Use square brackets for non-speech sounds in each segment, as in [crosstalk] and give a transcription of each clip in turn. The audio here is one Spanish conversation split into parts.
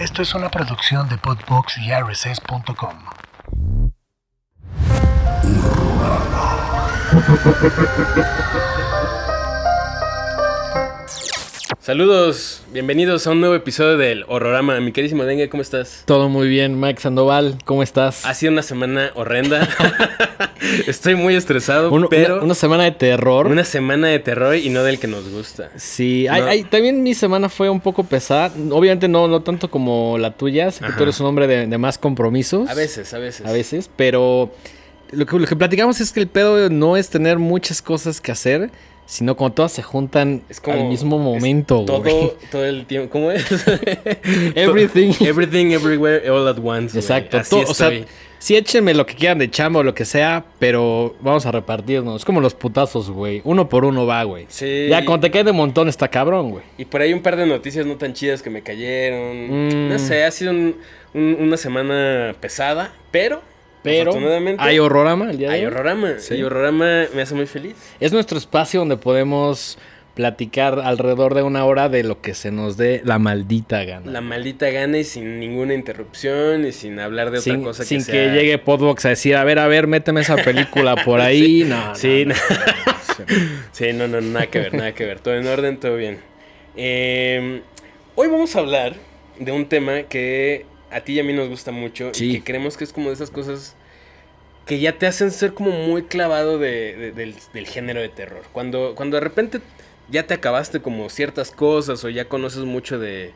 Esto es una producción de Podbox y RSS.com. Saludos, bienvenidos a un nuevo episodio del Horrorama. Mi querísimo Dengue, ¿cómo estás? Todo muy bien, Mike Sandoval, ¿cómo estás? Ha sido una semana horrenda. [laughs] Estoy muy estresado, Uno- pero una, una semana de terror. una semana de terror y no del que nos gusta. Sí, hay- No. hay- también mi semana fue un poco pesada. Obviamente no, no tanto como la tuya, sé que Ajá. tú eres un hombre de, de más compromisos. A veces, a veces. A veces, pero lo que, lo que platicamos es que el pedo no es tener muchas cosas que hacer, sino cuando todas se juntan Es como al mismo momento, güey. Todo, todo el tiempo. ¿Cómo es? [laughs] Everything. [laughs] Everything, everywhere, all at once. Exacto. Así todo- o sea. Sí échenme lo que quieran de chamba o lo que sea, pero vamos a repartirnos. Es como los putazos, güey. Uno por uno va, güey. Sí. Ya cuando te cae de montón está cabrón, güey. Y por ahí un par de noticias no tan chidas que me cayeron. Mm. No sé, ha sido un- un- una semana pesada, pero. Pero hay horrorama el día de Hay hoy. horrorama. Sí. Y horrorama me hace muy feliz. Es nuestro espacio donde podemos platicar alrededor de una hora de lo que se nos dé la maldita gana. La maldita gana y sin ninguna interrupción y sin hablar de otra cosa sin que que, sea... llegue Podbox a decir, a ver, a ver, méteme esa película por [laughs] ahí. No, Sí, no. no. [laughs] Sí, no, no, nada que ver, nada que ver. Todo en orden, todo bien. Eh, hoy vamos a hablar de un tema que a ti y a mí nos gusta mucho Sí. y que creemos que es como de esas cosas que ya te hacen ser como muy clavado de- de- del, del género de terror. Cuando, cuando de repente ya te acabaste como ciertas cosas o ya conoces mucho de,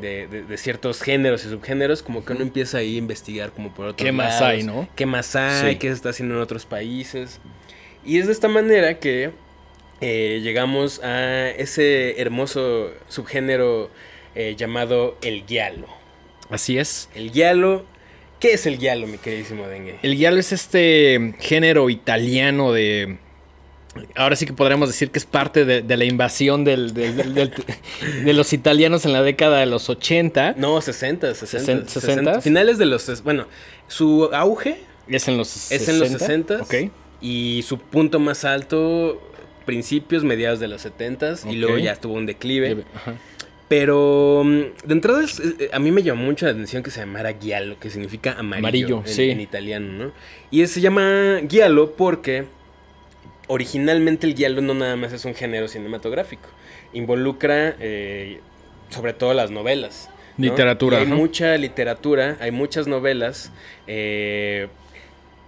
de, de- de ciertos géneros y subgéneros, como que uno empieza ahí a investigar como por otros ¿Qué más hay, no? ¿Qué más hay? Sí. ¿Qué se está haciendo en otros países? Y es de esta manera que eh, llegamos a ese hermoso subgénero eh, llamado el giallo. Así es. El giallo, ¿qué es el giallo, mi queridísimo Dengue? El giallo es este género italiano de... Ahora sí que podríamos decir que es parte de, de la invasión del- del- del- del- de los italianos en la década de los 80. No, 60, 60, Sesen- 60. Finales de los... Bueno, su auge Es en los 60. es en los 60 Ok. y su punto más alto, principios, mediados de los 70 y luego ya tuvo un declive. Ajá. Pero mm, de entrada es- eh, a mí me llamó mucho la atención que se llamara giallo, que significa amarillo, Amarillo, en, sí. en italiano, ¿no? Y se llama giallo porque originalmente el giallo no nada más es un género cinematográfico, involucra eh, sobre todo las novelas. ¿no? Literatura, Y hay mucha literatura, hay muchas novelas. eh,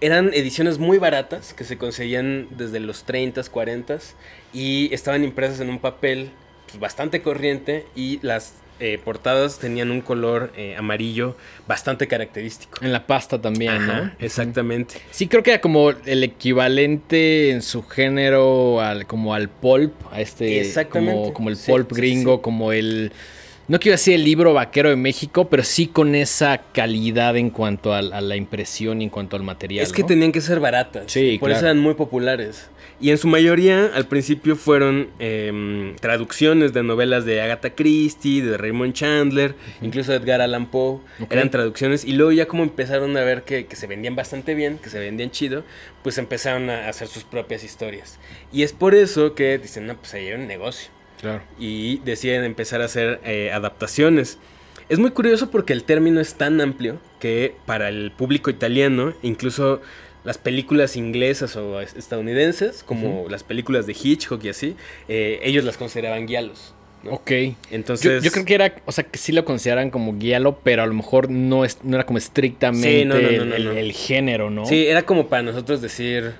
eran ediciones muy baratas que se conseguían desde los 30s, 40s y estaban impresas en un papel pues, bastante corriente y las eh, portadas tenían un color eh, amarillo bastante característico. En la pasta también, Ajá, ¿no? exactamente. Sí, creo que era como el equivalente en su género al, como al pulp, a este, Exactamente. como, como el pulp sí, gringo, sí. como el, no quiero decir el libro vaquero de México, pero sí con esa calidad en cuanto a, la impresión y en cuanto al material. Es que ¿no? tenían que ser baratas. Sí, Por eso eran muy populares. Y en su mayoría, al principio, fueron em, traducciones de novelas de Agatha Christie, de Raymond Chandler, incluso de Edgar Allan Poe. Ok. Eran traducciones. Y luego ya como empezaron a ver que, que se vendían bastante bien, que se vendían chido, pues empezaron a hacer sus propias historias. Y es por eso que dicen, no, pues ahí hay un negocio. Claro. y deciden empezar a hacer eh, adaptaciones. Es muy curioso porque el término es tan amplio que para el público italiano, incluso las películas inglesas o es- estadounidenses, como las películas de Hitchcock y así, eh, ellos las consideraban guialos. ¿no? Ok. Entonces, yo, yo creo que era, o sea, que sí lo consideran como guialo, pero a lo mejor no, es, no era como estrictamente Sí, no, no, no, el, género, ¿no? Sí, era como para nosotros decir,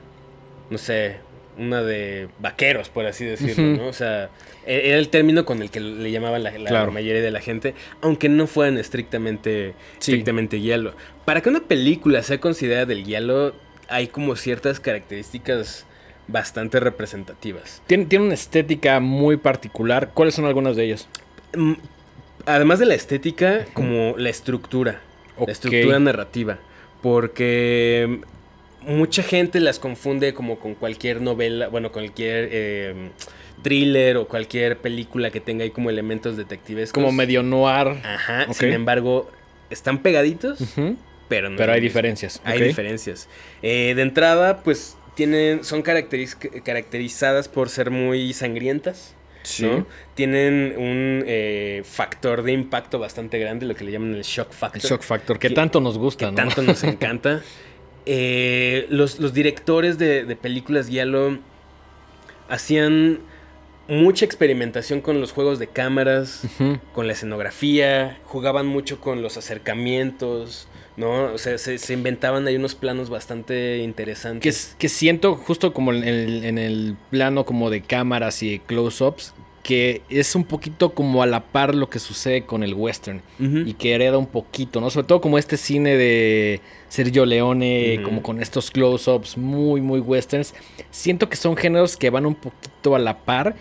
no sé, una de vaqueros, por así decirlo. ¿no? O sea, e- era el término con el que le llamaban la, la Claro. mayoría de la gente, aunque no fueran estrictamente, Sí. estrictamente hielo. Para que una película sea considerada del hielo, hay como ciertas características bastante representativas. Tiene, tiene una estética muy particular. ¿Cuáles son algunas de ellas? Mm, Además de la estética, como la estructura, la estructura narrativa, porque mucha gente las confunde como con cualquier novela, bueno, cualquier eh, thriller o cualquier película que tenga ahí como elementos detectives. Como medio noir. Ajá, sin embargo, están pegaditos, Ujú. Pero no. Pero hay diferencias. Hay diferencias. Eh, de entrada, pues tienen, son caracteriz- caracterizadas por ser muy sangrientas. Sí. ¿no? Tienen un eh, factor de impacto bastante grande, lo que le llaman el shock factor. El shock factor, que, Que- tanto nos gusta, que ¿no? tanto nos [laughs] encanta. Eh, los, los directores de, de películas Giallo hacían mucha experimentación con los juegos de cámaras, con la escenografía, jugaban mucho con los acercamientos, ¿no? O sea, se, se inventaban ahí unos planos bastante Que, interesantes. s- que siento justo como en el, en el plano como de cámaras y de close-ups, que es un poquito como a la par lo que sucede con el western. Y que hereda un poquito, ¿no? Sobre todo como este cine de Sergio Leone, como con estos close-ups muy, muy westerns. Siento que son géneros que van un poquito a la par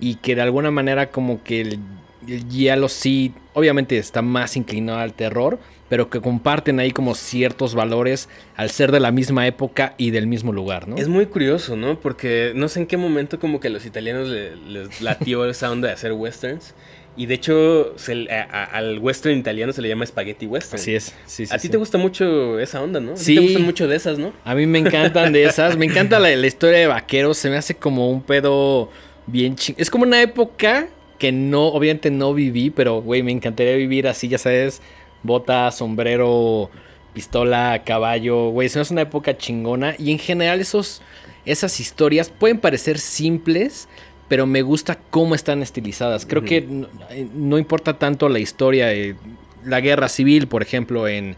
y que de alguna manera como que el, el giallo sí, obviamente está más inclinado al terror, pero que comparten ahí como ciertos valores al ser de la misma época y del mismo lugar, ¿no? Es muy curioso, ¿no? Porque no sé en qué momento como que a los italianos le- les latió [laughs] esa onda de hacer westerns. Y de hecho, se le- a- a- al western italiano se le llama spaghetti western. Así es, sí, sí, a ti sí. te gusta mucho esa onda, ¿no? A Sí. te gustan mucho de esas, ¿no? A mí me encantan de esas. Me encanta la, la historia de vaqueros. Se me hace como un pedo bien ching. Es como una época que no, obviamente no viví, pero güey, me encantaría vivir así, ya sabes. Bota, sombrero, pistola, caballo. Güey, se me hace una época chingona. Y en general, esos, esas historias pueden parecer simples. Pero me gusta cómo están estilizadas. Creo que no, no importa tanto la historia. eh, la guerra civil, por ejemplo, en,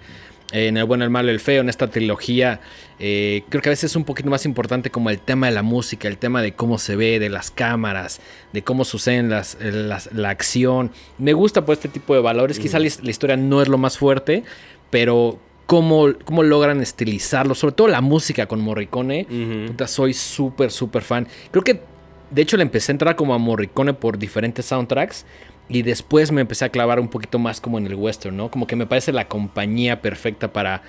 en El bueno, el malo el feo, en esta trilogía. eh, creo que a veces es un poquito más importante como el tema de la música, el tema de cómo se ve, de las cámaras, de cómo suceden las, las- la acción. Me gusta por este tipo de valores. Quizá la, his- la historia no es lo más fuerte, pero cómo, cómo logran estilizarlo, sobre todo la música con Morricone. Puta, soy súper, súper fan. Creo que, de hecho, le empecé a entrar como a Morricone por diferentes soundtracks. Y después me empecé a clavar un poquito más como en el western, ¿no? Como que me parece la compañía perfecta para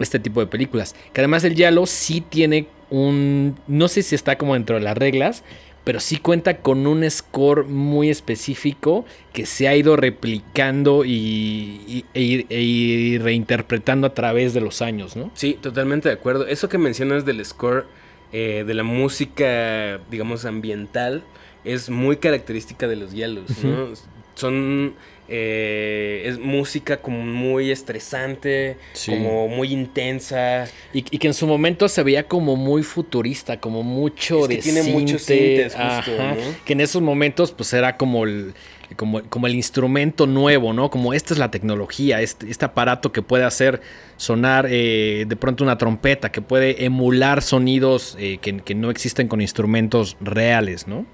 este tipo de películas. Que además el Yalo sí tiene un... No sé si está como dentro de las reglas, pero sí cuenta con un score muy específico que se ha ido replicando y, y- e- e reinterpretando a través de los años, ¿no? Sí, totalmente de acuerdo. Eso que mencionas del score, eh, de la música, digamos, ambiental, es muy característica de los hielos, ¿no? Son... eh, es música como muy estresante, Sí. como muy intensa. Y, y que en su momento se veía como muy futurista, como mucho Es que de tiene muchos justo, ajá, ¿no? Que en esos momentos pues era como el, como, como el instrumento nuevo, ¿no? Como esta es la tecnología, este, este aparato que puede hacer sonar eh, de pronto una trompeta, que puede emular sonidos eh, que, que no existen con instrumentos reales, ¿no?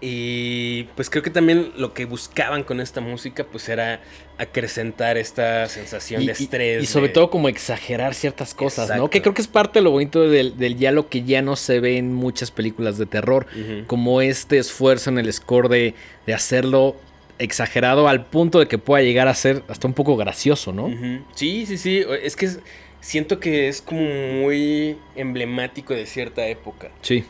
Y pues creo que también lo que buscaban con esta música pues era acrecentar esta sensación Y, de estrés. y sobre de- todo como exagerar ciertas cosas, ¿no? Que creo que es parte de lo bonito del, del diálogo que ya no se ve en muchas películas de terror. Como este esfuerzo en el score de, de hacerlo exagerado al punto de que pueda llegar a ser hasta un poco gracioso, ¿no? Sí, sí, sí. Es que es- siento que es como muy emblemático de cierta época. Sí.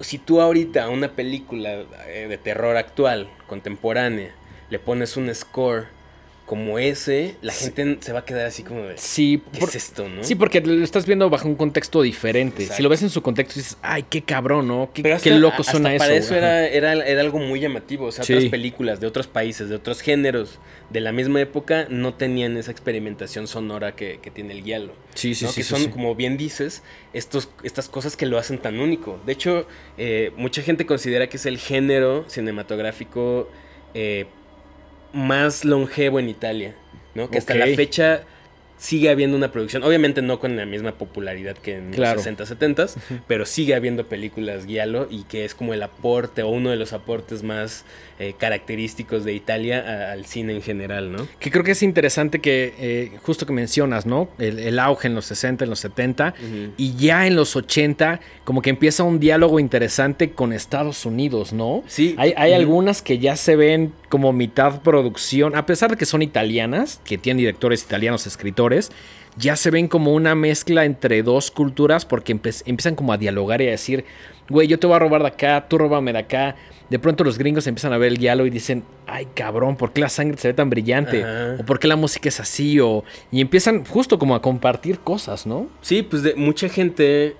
Si tú ahorita a una película eh, de terror actual, contemporánea, le pones un score como ese, la gente se va a quedar así como de... Sí, ¿Qué por- es esto, no? sí, porque lo estás viendo bajo un contexto diferente. Exacto. Si lo ves en su contexto dices, ay, qué cabrón, ¿no? Qué, qué loco hasta suena eso. Para eso era, era, era algo muy llamativo. O sea, Sí. otras películas de otros países, de otros géneros de la misma época no tenían esa experimentación sonora que, que tiene el guialo. Sí, sí, ¿no? sí. que sí, son, sí. como bien dices, estos, estas cosas que lo hacen tan único. De hecho, eh, mucha gente considera que es el género cinematográfico eh, más longevo en Italia, ¿no? Que hasta la fecha sigue habiendo una producción, obviamente no con la misma popularidad que en Claro. los 60, 70, pero sigue habiendo películas Giallo y que es como el aporte o uno de los aportes más eh, característicos de Italia a- al cine en general, ¿no? Que creo que es interesante que, eh, justo que mencionas, ¿no? El, el auge en los 60, en los 70, Ujú. y ya en los 80, como que empieza un diálogo interesante con Estados Unidos, ¿no? Sí. Hay, hay algunas que ya se ven como mitad producción, a pesar de que son italianas, que tienen directores italianos, escritores, ya se ven como una mezcla entre dos culturas porque empiezan como a dialogar y a decir, güey, yo te voy a robar de acá, tú róbame de acá. De pronto los gringos empiezan a ver el diálogo y dicen, ay cabrón, ¿por qué la sangre se ve tan brillante? Ajá. ¿O por qué la música es así? O... Y empiezan justo como a compartir cosas, ¿no? Sí, pues de, mucha gente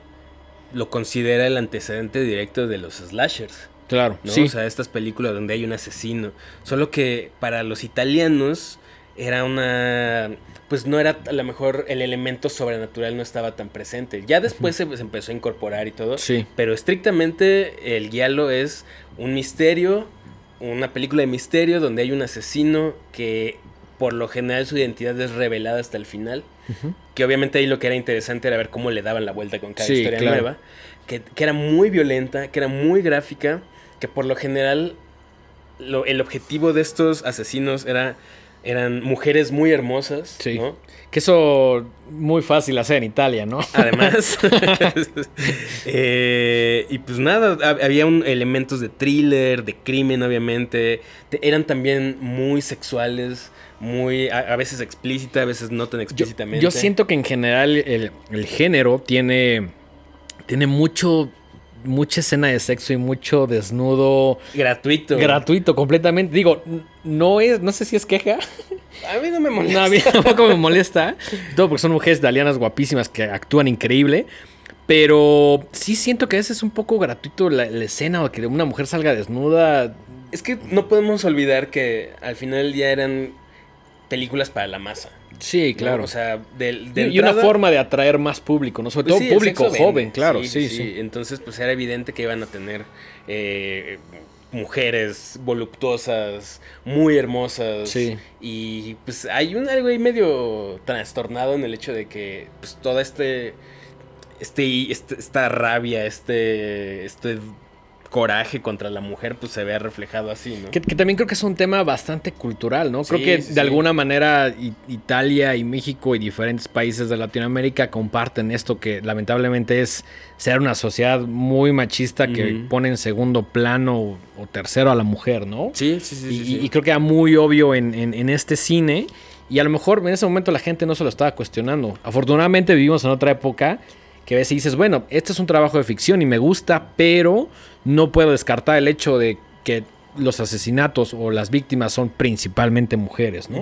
lo considera el antecedente directo de los slashers. Claro, ¿no? sí. O sea, estas películas donde hay un asesino. Solo que para los italianos era una... Pues no era a lo mejor el elemento sobrenatural no estaba tan presente. Ya después se, se empezó a incorporar y todo. Sí. Pero estrictamente el guialo es un misterio, una película de misterio donde hay un asesino que por lo general su identidad es revelada hasta el final. Que obviamente ahí lo que era interesante era ver cómo le daban la vuelta con cada Sí, historia claro. nueva. Que, que era muy violenta, que era muy gráfica, que por lo general lo- el objetivo de estos asesinos era, eran mujeres muy hermosas, Sí. ¿no? Que eso muy fácil hacer en Italia, ¿no? [laughs] Además. [laughs] Eh, y pues nada, hab- había un, elementos de thriller, de crimen, obviamente. Te- eran también muy sexuales, muy a, a veces explícita, a veces no tan Yo, explícitamente. yo siento que en general el, el género tiene, tiene mucho, mucha escena de sexo y mucho desnudo Gratuito. gratuito completamente. Digo, no es, no sé si es queja. A mí no me [laughs] No, molesta. a mí tampoco me molesta. Todo porque son mujeres italianas guapísimas que actúan increíble. Pero sí siento que a veces es un poco gratuito la, la escena o que una mujer salga desnuda. Es que no podemos olvidar que al final del día eran películas para la masa. Sí, ¿no? claro. O sea, de, y una forma de atraer más público, ¿no? Sobre Pues todo sí, público joven, claro. Sí, sí. Entonces, pues era evidente que iban a tener eh, mujeres voluptuosas, muy hermosas. Sí. Y pues hay un algo ahí medio trastornado en el hecho de que pues toda este, este, este- esta rabia, este, este coraje contra la mujer, pues se vea reflejado así, ¿no? Que, que también creo que es un tema bastante cultural, ¿no? Creo Sí, que sí, de sí. alguna manera Italia y México y diferentes países de Latinoamérica comparten esto que lamentablemente es ser una sociedad muy machista que Ujú. pone en segundo plano o, o tercero a la mujer, ¿no? Sí, sí, sí. y, creo que era muy obvio en, en- en este cine. Y a lo mejor en ese momento la gente no se lo estaba cuestionando. Afortunadamente vivimos en otra época que a veces dices, bueno, este es un trabajo de ficción y me gusta, pero no puedo descartar el hecho de que los asesinatos o las víctimas son principalmente mujeres, ¿no?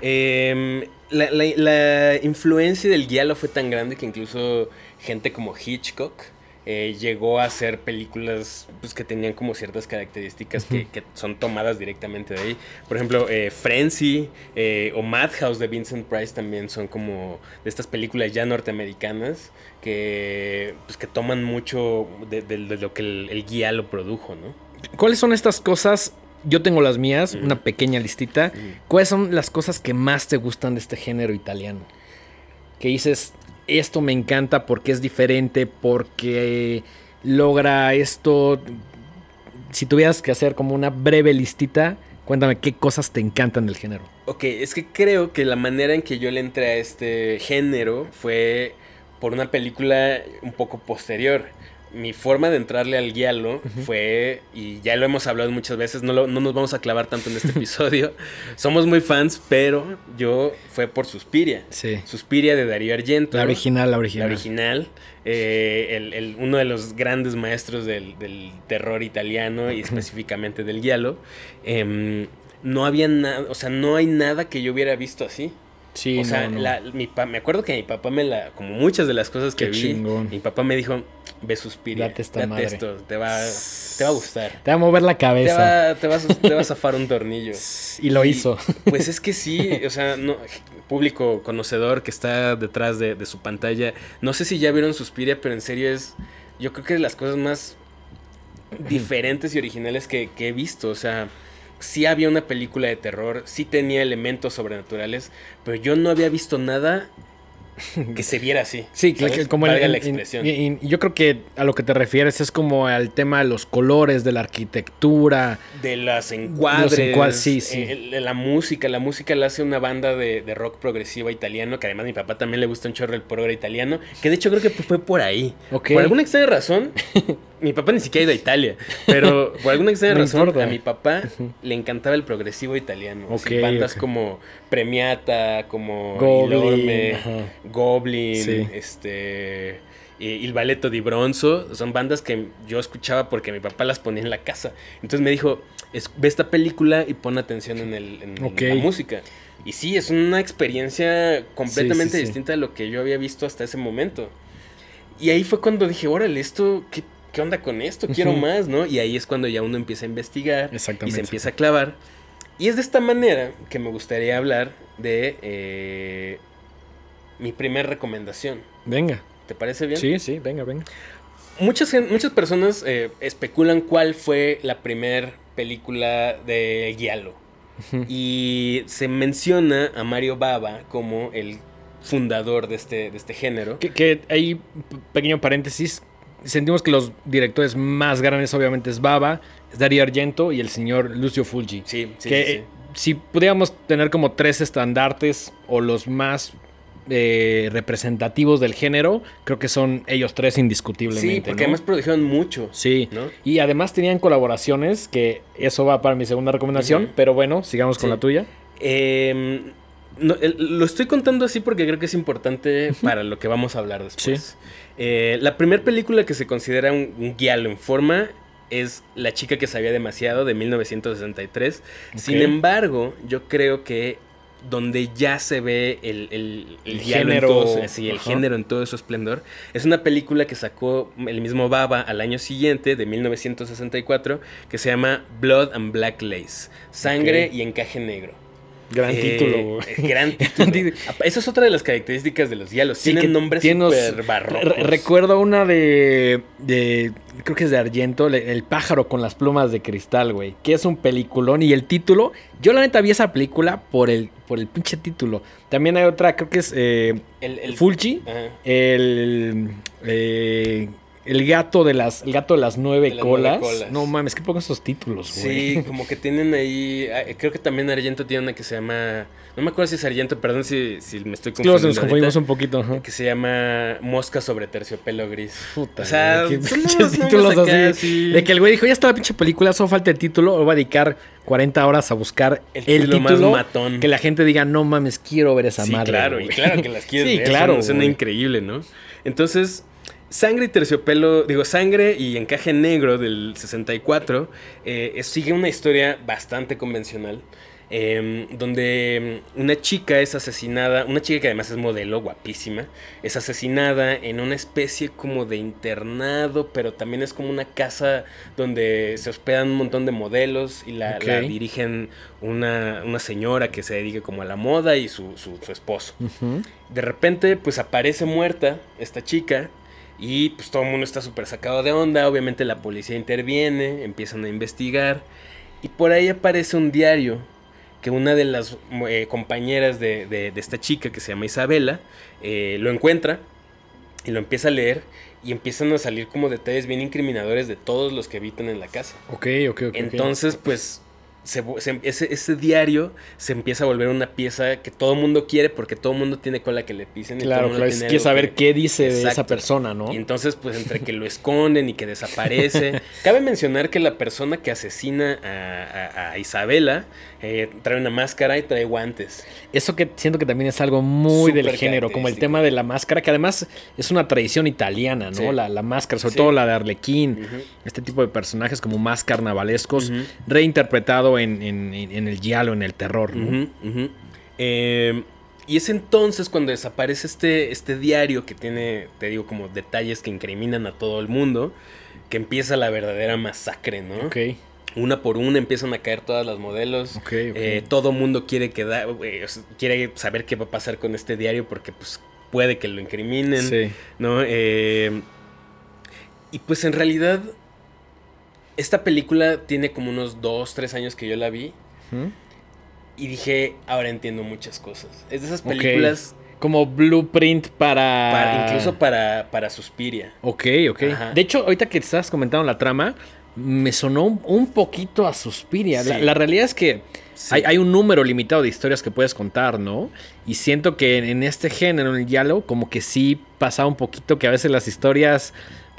Em, la, la- influencia del guialo fue tan grande que incluso gente como Hitchcock eh, llegó a hacer películas pues, que tenían como ciertas características que, que son tomadas directamente de ahí. Por ejemplo, eh, Frenzy eh, o Madhouse de Vincent Price también son como de estas películas ya norteamericanas que, pues, que toman mucho de, de- de lo que el, el guialo produjo, ¿no? ¿Cuáles son estas cosas? Yo tengo las mías, una pequeña listita. ¿Cuáles son las cosas que más te gustan de este género italiano? Que dices, esto me encanta porque es diferente, porque logra esto. Si tuvieras que hacer como una breve listita, cuéntame qué cosas te encantan del género. Ok, es que creo que la manera en que yo le entré a este género fue por una película un poco posterior. Mi forma de entrarle al guialo fue, y ya lo hemos hablado muchas veces, no, lo- no nos vamos a clavar tanto en este [laughs] episodio. Somos muy fans, pero yo fue por Suspiria. Sí. Suspiria de Darío Argento. La original, la La original. original. eh, el- el- uno de los grandes maestros del, del terror italiano y específicamente del giallo. em, no había nada, o sea, no hay nada que yo hubiera visto así. Sí, o sea, no, no. la- mi pa- me acuerdo que mi papá me la, como muchas de las cosas que Qué vi, chingón. mi papá me dijo, ve Suspiria, Date esta madre". esto, te va, te va a gustar. Te va a mover la Te cabeza. va, te, va a zafar un tornillo. [laughs] Y lo hizo. [laughs] Pues es que sí, o sea, no, público conocedor que está detrás de, de su pantalla. No sé si ya vieron Suspiria, pero en serio es, yo creo que de las cosas más diferentes y originales que, que he visto. O sea, sí había una película de terror, sí tenía elementos sobrenaturales, pero yo no había visto nada que se viera así. Sí, ¿sabes? como el- la expresión. y- y yo creo que a lo que te refieres es como al tema de los colores, de la arquitectura. De las encuadres, encuad- sí, sí. eh, la música, la música la hace una banda de, de rock progresiva italiano, que además a mi papá también le gusta un chorro el progre italiano, que de hecho creo que fue por ahí. Ok. Por alguna extraña razón, [laughs] mi papá ni siquiera ha ido a Italia, pero [laughs] por alguna extraña razón importa. a mi papá le encantaba el progresivo italiano. así, Ok, bandas como Premiata, como Goblin, Ilorme. Goblin, Sí. este... y Il Balletto di Bronzo, son bandas que yo escuchaba porque mi papá las ponía en la casa. Entonces me dijo, es- ve esta película y pon atención en, el, en la música. Y sí, es una experiencia completamente Sí, sí, sí. distinta a lo que yo había visto hasta ese momento. Y ahí fue cuando dije, órale, esto, ¿qué, ¿qué onda con esto? Quiero más, ¿no? Y ahí es cuando ya uno empieza a investigar y se empieza a clavar. Y es de esta manera que me gustaría hablar de eh, mi primera recomendación. Venga. ¿Te parece bien? Sí, sí, venga, venga. Muchas, muchas personas eh, especulan cuál fue la primera película de Giallo. Y se menciona a Mario Bava como el fundador de este, de este género. Que, que p- pequeño paréntesis, sentimos que los directores más grandes obviamente es Baba, es Dario Argento y el señor Lucio Fulci. Sí, sí, que sí, sí. eh, si pudiéramos tener como tres estandartes o los más eh, representativos del género, creo que son ellos tres indiscutiblemente. Sí, porque ¿no? además produjeron mucho. Sí. ¿no? Y además tenían colaboraciones, que eso va para mi segunda recomendación, pero bueno, sigamos con Sí. la tuya. Eh, no, el- lo estoy contando así porque creo que es importante para lo que vamos a hablar después. Eh, la primera película que se considera un, un guialo en forma es La chica que sabía demasiado de 1963. Sin embargo, yo creo que donde ya se ve el, el, El giallo género, en todo, el ajá. género en todo su esplendor, es una película que sacó el mismo Baba al año siguiente, de 1964, que se llama Blood and Black Lace, Sangre y Encaje Negro. Gran Eh, título. güey. [laughs] Gran título. título. Esa es otra de las características de los diálogos. Sí, Tienen nombres súper barrocos. Re- recuerdo una de, de. Creo que es de Argento, El pájaro con las plumas de cristal, güey. Que es un peliculón. Y el título. Yo la neta vi esa película por el, por el pinche título. También hay otra, creo que es eh, el, el- Fulci. Ajá. El. eh, el gato de las. El gato de las nueve, De las nueve colas. colas. No mames, ¿qué pongo esos títulos, güey? Sí, como que tienen ahí. ah, Creo que también Argento tiene una que se llama. No me acuerdo si es Argento, perdón si, si me estoy confundiendo. nos confundimos un poquito. Que se llama Mosca sobre terciopelo gris. Puta, O sea, qué pinches títulos acá, así. sí. De que el güey dijo, ya está la pinche película, solo falta el título, o va a dedicar 40 horas a buscar El el, título título, más matón. que la gente diga, no mames, quiero ver esa sí, madre. claro, güey". y claro que las quieres Sí, ver, claro, Suena, increíble, ¿no? Entonces, Sangre y Terciopelo, digo, Sangre y Encaje Negro del 64, eh, sigue una historia bastante convencional. eh, donde mm, una chica es asesinada, una chica que además es modelo, guapísima, es asesinada en una especie como de internado, pero también es como una casa donde se hospedan un montón de modelos y la, dirigen una, una señora que se dedica como a la moda y su, su- su esposo. De repente, pues aparece muerta esta chica y pues todo el mundo está súper sacado de onda. Obviamente la policía interviene, empiezan a investigar y por ahí aparece un diario que una de las eh, compañeras de, de- de esta chica que se llama Isabela eh, lo encuentra y lo empieza a leer y empiezan a salir como detalles bien incriminadores de todos los que habitan en la casa. Ok, ok, ok. ok. Entonces, pues, se vo- se- ese, ese diario se empieza a volver una pieza que todo el mundo quiere porque todo el mundo tiene cola que le pisen. y todo Claro, claro, algo saber que- qué dice de esa persona, ¿no? Y entonces, pues, entre que lo esconden y que desaparece. [laughs] Cabe mencionar que la persona que asesina a, a- a Isabela eh, trae una máscara y trae guantes. Eso que siento que también es algo muy del género, como el tema de la máscara, que además es una tradición italiana, ¿no? Sí. La, la máscara, sobre Sí. todo la de Arlequín, este tipo de personajes como más carnavalescos, reinterpretado en, en- en- en el giallo, en el terror. Eh, y es entonces cuando desaparece este, este diario que tiene, te digo, como detalles que incriminan a todo el mundo, que empieza la verdadera masacre, ¿no? Ok, Una por una empiezan a caer todas las modelos. ok, ok. Eh, todo mundo quiere quedar, eh, quiere saber qué va a pasar con este diario porque pues puede que lo incriminen, sí. ¿no? Eh, y pues en realidad esta película tiene como unos 2, 3 años que yo la vi y dije, ahora entiendo muchas cosas. Es de esas películas Como blueprint para... para, incluso para, para Suspiria. Ok, ok. Ajá. De hecho, ahorita que te estabas comentando la trama, me sonó un, poquito a Suspiria. La, Sí. la realidad es que Sí. hay, hay un número limitado de historias que puedes contar, ¿no? Y siento que en, en este género, en el diálogo, como que sí pasaba un poquito que a veces las historias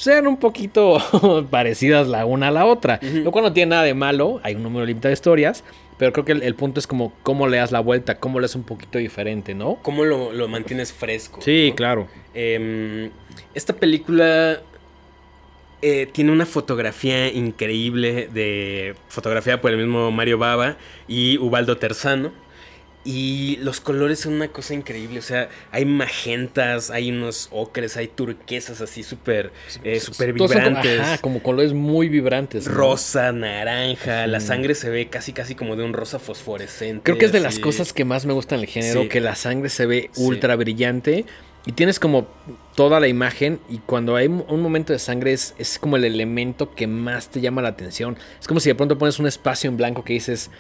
eran un poquito [laughs] parecidas la una a la otra. Ujú. Lo cual no tiene nada de malo, hay un número limitado de historias, pero creo que el, el punto es como cómo le das la vuelta, cómo le das un poquito diferente, ¿no? ¿Cómo lo, lo mantienes fresco? Sí, ¿no? claro. Em, esta película eh, tiene una fotografía increíble de fotografía por el mismo Mario Bava y Ubaldo Terzano. Y los colores son una cosa increíble. O sea, hay magentas, hay unos ocres, hay turquesas así súper eh, super son como- vibrantes. ajá, como colores muy vibrantes. ¿no? Rosa, naranja, la sangre se ve casi casi como de un rosa fosforescente. Creo que es de las cosas que más me gustan del género, Sí. que la sangre se ve Sí. ultra brillante y tienes como toda la imagen y cuando hay un momento de sangre es, es como el elemento que más te llama la atención. Es como si de pronto pones un espacio en blanco que dices,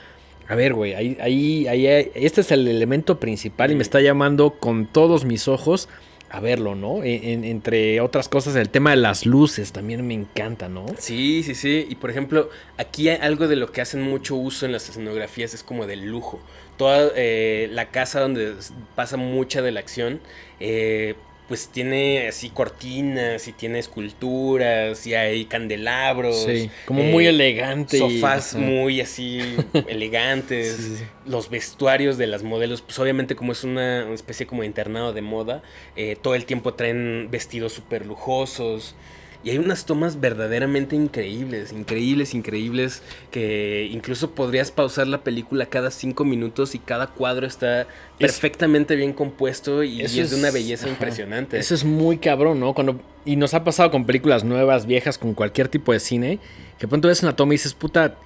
a ver, güey, ahí, ahí, ahí, este es el elemento principal y me está llamando con todos mis ojos a verlo, ¿no? En- en- entre otras cosas, el tema de las luces también me encanta, ¿no? Sí, sí, sí. Y por ejemplo, aquí hay algo de lo que hacen mucho uso en las escenografías es como del lujo. Toda eh, la casa donde pasa mucha de la acción, eh, pues tiene así cortinas y tiene esculturas y hay candelabros. Sí, como eh, muy elegante. y- Sofás muy así [laughs] elegantes. Sí, sí, sí. Los vestuarios de las modelos, pues obviamente como es una, una especie como de internado de moda, eh, todo el tiempo traen vestidos súper lujosos. Y hay unas tomas verdaderamente increíbles, increíbles, increíbles, que incluso podrías pausar la película cada cinco minutos y cada cuadro está perfectamente bien compuesto y, es de una belleza ajá. impresionante. Eso es muy cabrón, ¿no? Cuando, y nos ha pasado con películas nuevas, viejas, con cualquier tipo de cine, que pronto ves una toma y dices, puta,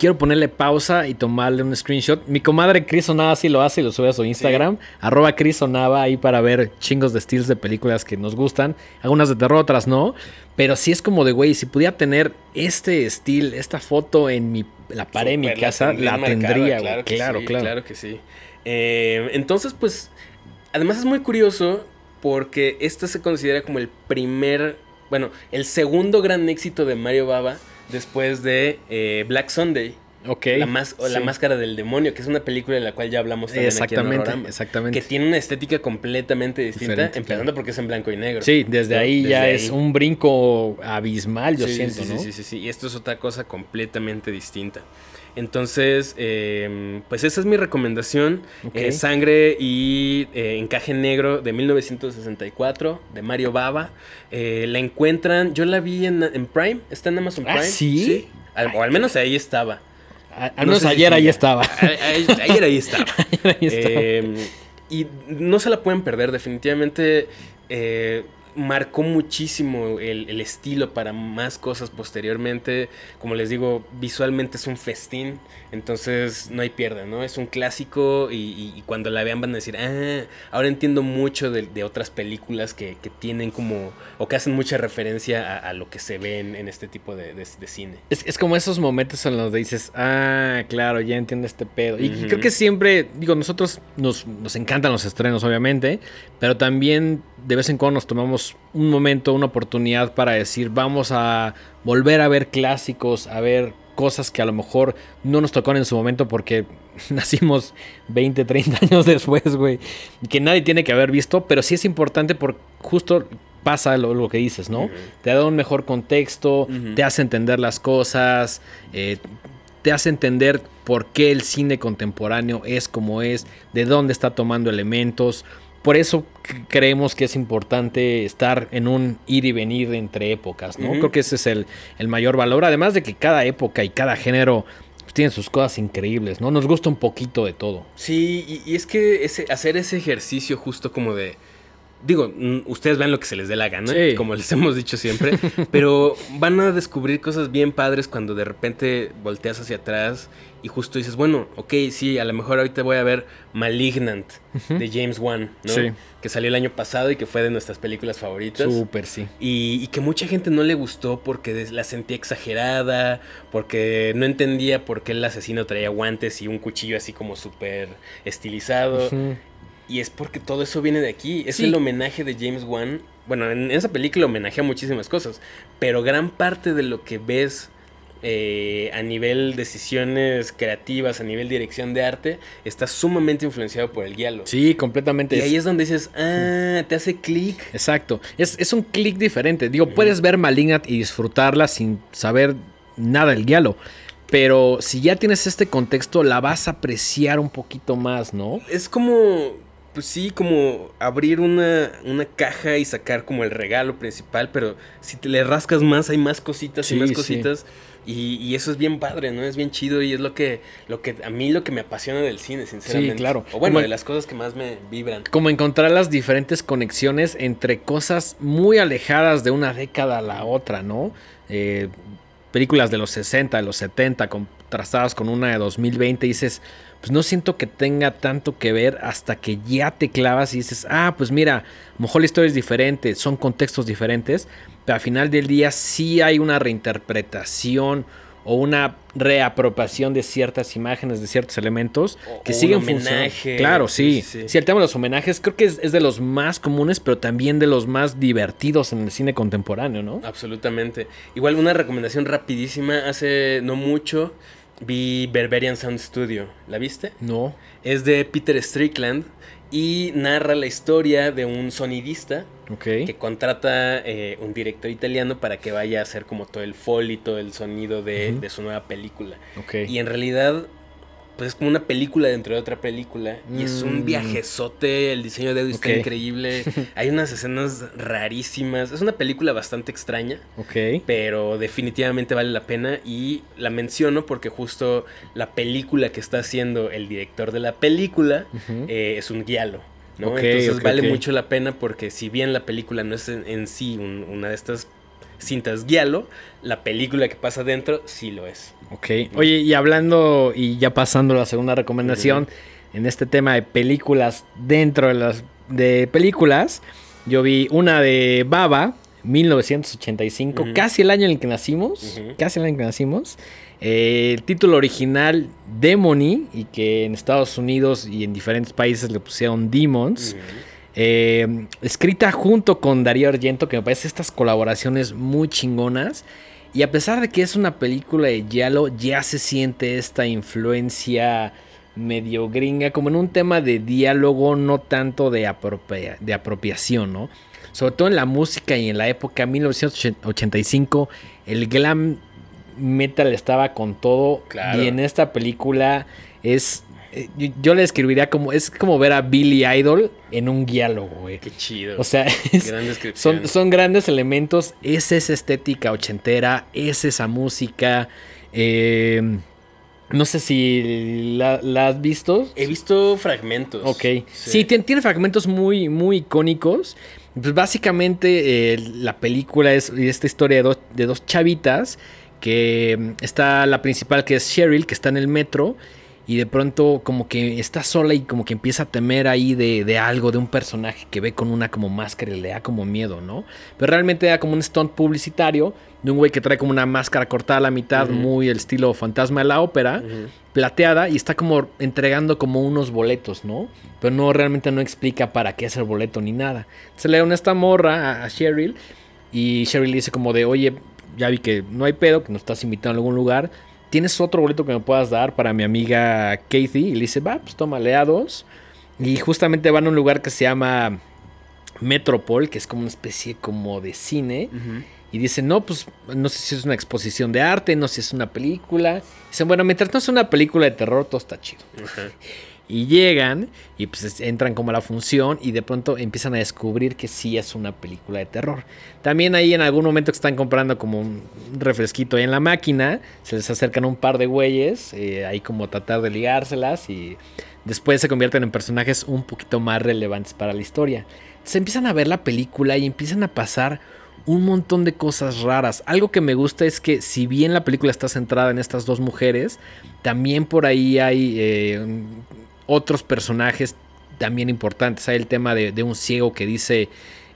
quiero ponerle pausa y tomarle un screenshot. Mi comadre Cris Onava sí lo hace y lo sube a su Instagram, arroba Cris Onava ahí para ver chingos de estilos de películas que nos gustan, algunas de terror, otras no, pero sí es como de, güey, si pudiera tener este estilo, esta foto en mi, la pared de mi casa, la marcada, tendría, güey. Claro, sí, claro. claro que sí. Eh, entonces, pues, además es muy curioso porque este se considera como el primer, bueno, el segundo gran éxito de Mario Baba después de eh, Black Sunday. Ok. La, más, máscara del demonio, que es una película de la cual ya hablamos también aquí en Exactamente, Horrorama, exactamente. Que tiene una estética completamente distinta, Diferente, empezando claro. porque es en blanco y negro. Sí, desde ¿no? ahí Desde ya ahí. es un brinco abismal, yo Sí, siento, sí, sí, ¿no? Sí, sí, sí. Y esto es otra cosa completamente distinta. Entonces, eh, pues esa es mi recomendación. Eh, Sangre y eh, Encaje Negro de 1964, de Mario Baba. Eh, la encuentran, yo la vi en, en Prime, está en Amazon ¿Ah, Prime. sí? Al- o al menos ahí estaba. A- Al No menos si ayer ahí estaba. A- Ayer ahí estaba. [laughs] Ahí estaba. Eh, y no se la pueden perder, definitivamente eh, marcó muchísimo el, el estilo para más cosas posteriormente. Como les digo, visualmente es un festín, entonces no hay pierde, ¿no? Es un clásico y, y- y cuando la vean van a decir, ah, ahora entiendo mucho de, de otras películas que, que tienen como, o que hacen mucha referencia a, a lo que se ve en, en este tipo de, de- de cine. Es, es como esos momentos en los que dices, ah, claro, ya entiendo este pedo. Y, y creo que siempre, digo, nosotros nos, nos encantan los estrenos, obviamente, pero también de vez en cuando nos tomamos un momento, una oportunidad para decir, vamos a volver a ver clásicos, a ver cosas que a lo mejor no nos tocaron en su momento porque [laughs] nacimos 20, 30 [laughs] años después, güey, que nadie tiene que haber visto, pero sí es importante por justo pasa lo, lo que dices, ¿no? Ujú. Te da un mejor contexto, te hace entender las cosas, eh, te hace entender por qué el cine contemporáneo es como es, de dónde está tomando elementos. Por eso creemos que es importante estar en un ir y venir entre épocas, ¿no? Creo que ese es el, el mayor valor, además de que cada época y cada género pues, tiene sus cosas increíbles, ¿no? Nos gusta un poquito de todo. Sí, y, y es que ese, hacer ese ejercicio justo como de... Digo, mm, ustedes vean lo que se les dé la gana, Sí. como les hemos dicho siempre, [laughs] pero van a descubrir cosas bien padres cuando de repente volteas hacia atrás y justo dices, bueno, ok, sí, a lo mejor ahorita voy a ver Malignant de James Wan, ¿no? Sí. Que salió el año pasado y que fue de nuestras películas favoritas. Súper, sí. Y, y que mucha gente no le gustó porque la sentía exagerada, porque no entendía por qué el asesino traía guantes y un cuchillo así como súper estilizado. Y es porque todo eso viene de aquí. Es Sí. el homenaje de James Wan. Bueno, en esa película homenajea muchísimas cosas, pero gran parte de lo que ves eh, a nivel decisiones creativas, a nivel dirección de arte, está sumamente influenciado por el guialo. Sí, completamente. Y ahí es donde dices, ah, te hace clic. Exacto. Es, es un clic diferente. Digo, puedes ver Malignant y disfrutarla sin saber nada del guialo. Pero si ya tienes este contexto, la vas a apreciar un poquito más, ¿no? Es como, pues sí, como abrir una, una caja y sacar como el regalo principal, pero si te le rascas más, hay más cositas Sí, y más sí. cositas. Y, y eso es bien padre, ¿no? Es bien chido y es lo que, lo que a mí lo que me apasiona del cine, sinceramente. claro. O bueno, Como- de las cosas que más me vibran. Como encontrar las diferentes conexiones entre cosas muy alejadas de una década a la otra, ¿no? Eh, películas de los 60, de los 70, contrastadas con una de 2020, dices, pues no siento que tenga tanto que ver hasta que ya te clavas y dices, ah, pues mira, a lo mejor la historia es diferente, son contextos diferentes, pero al final del día sí hay una reinterpretación o una reapropiación de ciertas imágenes, de ciertos elementos O- que o siguen funcionando. Claro, sí. Sí, sí. Sí, el tema de los homenajes creo que es, es de los más comunes, pero también de los más divertidos en el cine contemporáneo, ¿no? Absolutamente. Igual una recomendación rapidísima. Hace no mucho vi Berberian Sound Studio. ¿La viste? No. Es de Peter Strickland y narra la historia de un sonidista que contrata eh, un director italiano para que vaya a hacer como todo el foley, todo el sonido de, de su nueva película. Ok. Y en realidad, pues es como una película dentro de otra película. Y es un Mm. viajezote, el diseño de audio está Ok. increíble. [laughs] Hay unas escenas rarísimas. Es una película bastante extraña, Ok. pero definitivamente vale la pena. Y la menciono porque justo la película que está haciendo el director de la película eh, es un guialo. Entonces vale mucho la pena porque si bien la película no es en, en sí un- una de estas cintas guialo, la película que pasa dentro sí lo es. Ok. Oye, y hablando y ya pasando a la segunda recomendación, en este tema de películas dentro de las de películas, yo vi una de Baba, 1985, Ujú. casi el año en el que nacimos, casi el año en que nacimos. Eh, el título original Demony y que en Estados Unidos y en diferentes países le pusieron Demons. Eh, escrita junto con Darío Argento, que me parece estas colaboraciones muy chingonas. Y a pesar de que es una película de Yalo, ya se siente esta influencia medio gringa, como en un tema de diálogo, no tanto de, apropia- de apropiación, ¿no? Sobre todo en la música y en la época 1985, el glam metal estaba con todo. Claro. Y en esta película es. Eh, Yo, yo le describiría como. Es como ver a Billy Idol en un diálogo, güey. Qué chido. O sea, es- Gran descripción. son, son grandes elementos. Es esa estética ochentera. Es esa música. eh, no sé si la, la has visto. He visto fragmentos. Ok. Sí, tien- tiene fragmentos muy, muy icónicos. Pues básicamente eh, la película es esta historia de dos, de dos chavitas. Que mm, está la principal que es Cheryl, que está en el metro. Y de pronto como que está sola y como que empieza a temer ahí de, de algo, de un personaje que ve con una como máscara y le da como miedo, ¿no? Pero realmente da como un stunt publicitario de un güey que trae como una máscara cortada a la mitad, muy el estilo fantasma de la ópera plateada y está como entregando como unos boletos, ¿no? Pero no realmente no explica para qué es el boleto ni nada. Se le da una esta morra a, a Cheryl y Cheryl le dice como de, oye, ya vi que no hay pedo, que nos estás invitando a algún lugar. ¿Tienes otro boleto que me puedas dar para mi amiga Kathy? Y le dice, va, pues tómale a dos. Y justamente van a un lugar que se llama Metropol, que es como una especie como de cine. Y dicen, no, pues no sé si es una exposición de arte, no sé si es una película. Dicen, bueno, mientras no es una película de terror, todo está chido. Y llegan y pues es- entran como a la función y de pronto empiezan a descubrir que sí es una película de terror. También ahí en algún momento que están comprando como un refresquito ahí en la máquina, se les acercan un par de güeyes, eh, ahí como tratar de ligárselas y después se convierten en personajes un poquito más relevantes para la historia. Se empiezan a ver la película y empiezan a pasar un montón de cosas raras. Algo que me gusta es que si bien la película está centrada en estas dos mujeres, también por ahí hay eh, otros personajes también importantes. Hay el tema de, de un ciego que dice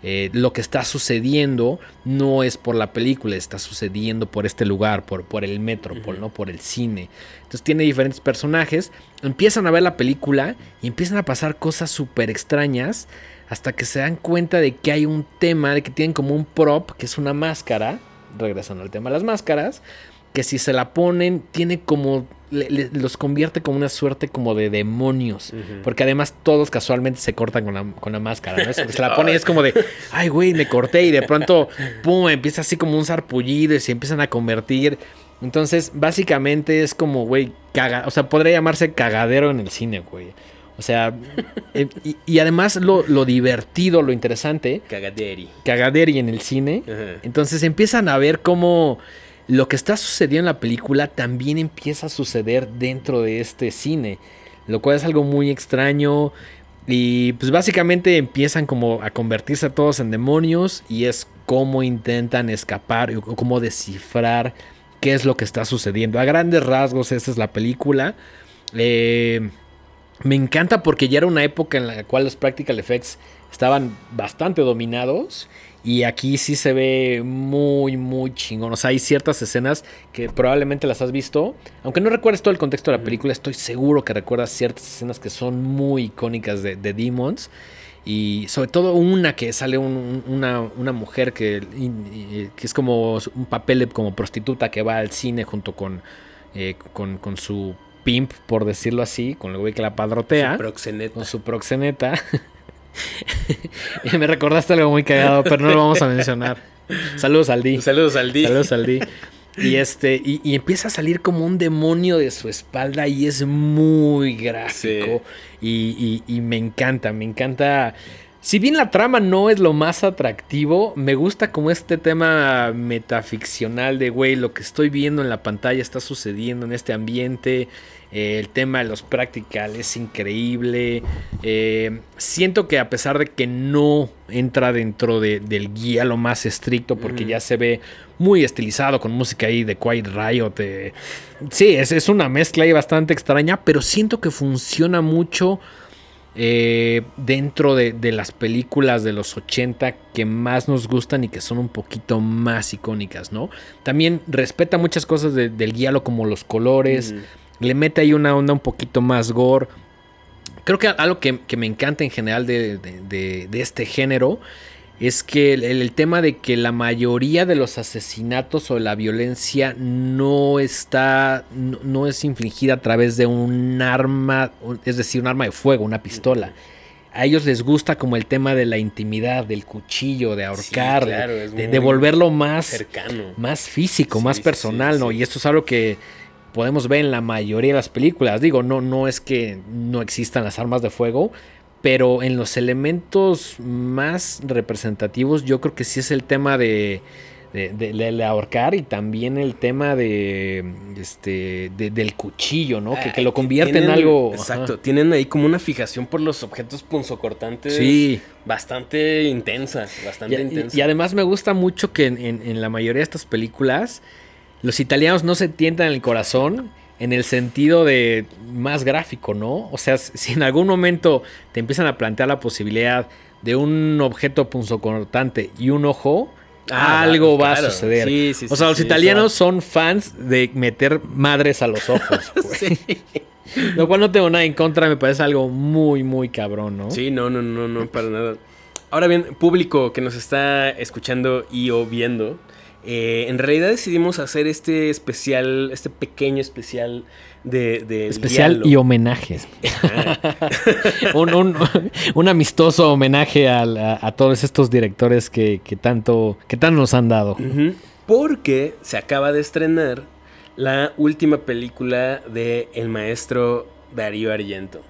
eh, lo que está sucediendo no es por la película, está sucediendo por este lugar, por, por el Metropol, Ujú. ¿no? Por el cine. Entonces tiene diferentes personajes, empiezan a ver la película y empiezan a pasar cosas súper extrañas hasta que se dan cuenta de que hay un tema, de que tienen como un prop, que es una máscara, regresando al tema de las máscaras, que si se la ponen, tiene como, le- le- los convierte como una suerte como de demonios. Porque además todos casualmente se cortan con la, con la máscara, ¿no? Se la [laughs] pone y es como de, ay, güey, me corté y de pronto, pum, empieza así como un sarpullido y se empiezan a convertir. Entonces, básicamente es como, güey, caga, o sea, podría llamarse cagadero en el cine, güey. O sea, [laughs] eh, y, y además lo, lo divertido, lo interesante, Cagaderi. cagaderi en el cine. Entonces empiezan a ver cómo lo que está sucediendo en la película también empieza a suceder dentro de este cine, lo cual es algo muy extraño. Y pues básicamente empiezan como a convertirse todos en demonios y es como intentan escapar o cómo descifrar qué es lo que está sucediendo. A grandes rasgos esa es la película. Eh, me encanta porque ya era una época en la cual los practical effects estaban bastante dominados y aquí sí se ve muy, muy chingón. O sea, hay ciertas escenas que probablemente las has visto. Aunque no recuerdes todo el contexto de la película, estoy seguro que recuerdas ciertas escenas que son muy icónicas de, Demons. Y sobre todo una que sale una, mujer que, que, es como un papel como prostituta que va al cine junto con, eh, con, con, su pimp, por decirlo así, con el güey que la padrotea. Su proxeneta. Con su proxeneta. [laughs] [laughs] me recordaste algo muy cagado, pero no lo vamos a mencionar. Saludos al D. Saludos al D. Saludos al D. [laughs] Y este, y, empieza a salir como un demonio de su espalda y es muy gráfico. Y, y, me encanta, me encanta. Si bien la trama no es lo más atractivo, me gusta como este tema metaficcional de, güey, lo que estoy viendo en la pantalla está sucediendo en este ambiente. Eh, el tema de los practical es increíble. Eh, siento que a pesar de que no entra dentro del guía lo más estricto, porque ya se ve muy estilizado con música ahí de Quiet Riot. sí, es, es, una mezcla ahí bastante extraña, pero siento que funciona mucho. Eh, dentro de, las películas de los 80 que más nos gustan y que son un poquito más icónicas, ¿no? También respeta muchas cosas del guialo como los colores, le mete ahí una onda un poquito más gore. Creo que algo que, me encanta en general de, este género es que el, tema de que la mayoría de los asesinatos o la violencia no está, no, es infligida a través de un arma, es decir, un arma de fuego, una pistola. A ellos les gusta como el tema de la intimidad, del cuchillo, de ahorcar, de, volverlo más cercano, más físico, más personal, ¿no? Y esto es algo que podemos ver en la mayoría de las películas. Digo, no, no es que no existan las armas de fuego, pero en los elementos más representativos yo creo que sí es el tema de, de, ahorcar y también el tema de este del cuchillo, ¿no? Que, lo convierte en algo. Exacto. Tienen ahí como una fijación por los objetos punzocortantes. Sí. Bastante intensa. Bastante y, intensa. Y, además me gusta mucho que en, en la mayoría de estas películas los italianos no se tientan el corazón en el sentido de más gráfico, ¿no? O sea, si en algún momento te empiezan a plantear la posibilidad de un objeto punzocortante y un ojo, ah, algo va a suceder. o sea, los italianos son fans de meter madres a los ojos. [laughs] Lo cual no tengo nada en contra, me parece algo muy, muy cabrón, ¿no? Sí, no, no, no, no, para nada. Ahora bien, público que nos está escuchando y o viendo, eh, en realidad decidimos hacer este especial, este pequeño especial de... especial y homenajes. [laughs] un, amistoso homenaje a, todos estos directores que, tanto, que tanto nos han dado. Porque se acaba de estrenar la última película de el maestro Darío Argento.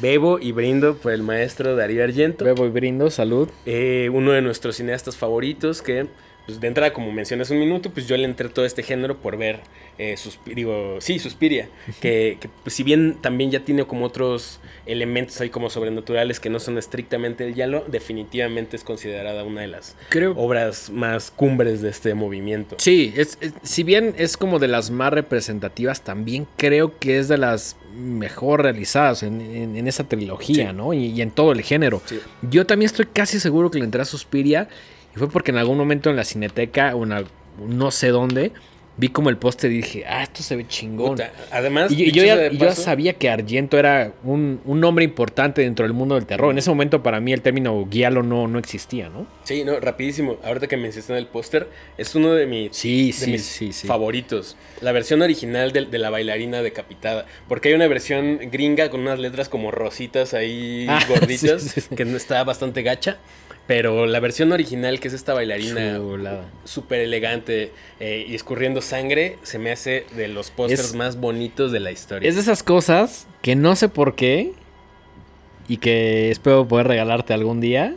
Bebo y brindo por el maestro Darío Argento. Bebo y brindo, salud. Eh, uno de nuestros cineastas favoritos que pues de entrada, como mencionas un minuto, pues yo le entré todo este género por ver eh, digo, sí, Suspiria, que, que pues, si bien también ya tiene como otros elementos ahí como sobrenaturales que no son estrictamente el Yalo, definitivamente es considerada una de las obras más cumbres de este movimiento. Sí, es, si bien es como de las más representativas, también creo que es de las mejor realizadas en, esa trilogía, ¿no? Y, en todo el género. Yo también estoy casi seguro que le entré a Suspiria y fue porque en algún momento en la cineteca, o no sé dónde, vi como el póster y dije, ah, esto se ve chingón. además, y, yo, ya, sabía que Argento era un, un, nombre importante dentro del mundo del terror. En ese momento para mí el término guialo no, no existía, ¿no? Sí, no, rapidísimo. Ahorita que me en el póster, es uno de, mis, sí, sí, sí, favoritos. La versión original de, de, la bailarina decapitada. Porque hay una versión gringa con unas letras como rositas ahí ah, [laughs] gorditas, que está bastante gacha. Pero la versión original, que es esta bailarina súper elegante eh, y escurriendo sangre, se me hace de los pósters más bonitos de la historia. Es de esas cosas que no sé por qué y que espero poder regalarte algún día.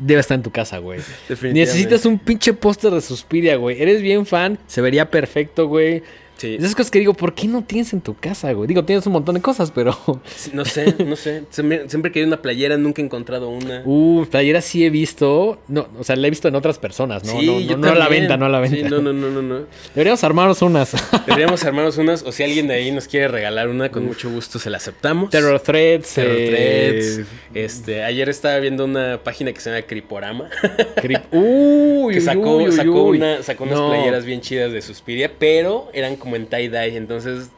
debe estar en tu casa, güey. [laughs] Definitivamente. Necesitas un pinche póster de Suspiria, güey. Eres bien fan, se vería perfecto, güey. Sí. Esas cosas que digo, ¿por qué no tienes en tu casa, güey? Digo, tienes un montón de cosas, pero. No sé, no sé. Siempre, siempre quería una playera, nunca he encontrado una. Uh, playera sí he visto. No, o sea, la he visto en otras personas, ¿no? Sí, no, yo no, no a la venta, no a la venta. Sí, no, no, no, no, no. Deberíamos armarnos unas. Deberíamos [laughs] armarnos unas, o si alguien de ahí nos quiere regalar una, con mucho gusto se la aceptamos. Terror Threads. Terror eh, Threads. Este, ayer estaba viendo una página que se llama Criporama, [laughs] Crip- Uy, que sacó, uy, uy, sacó, uy. una, sacó unas No. playeras bien chidas de Suspiria, pero eran como en tie-dye, entonces...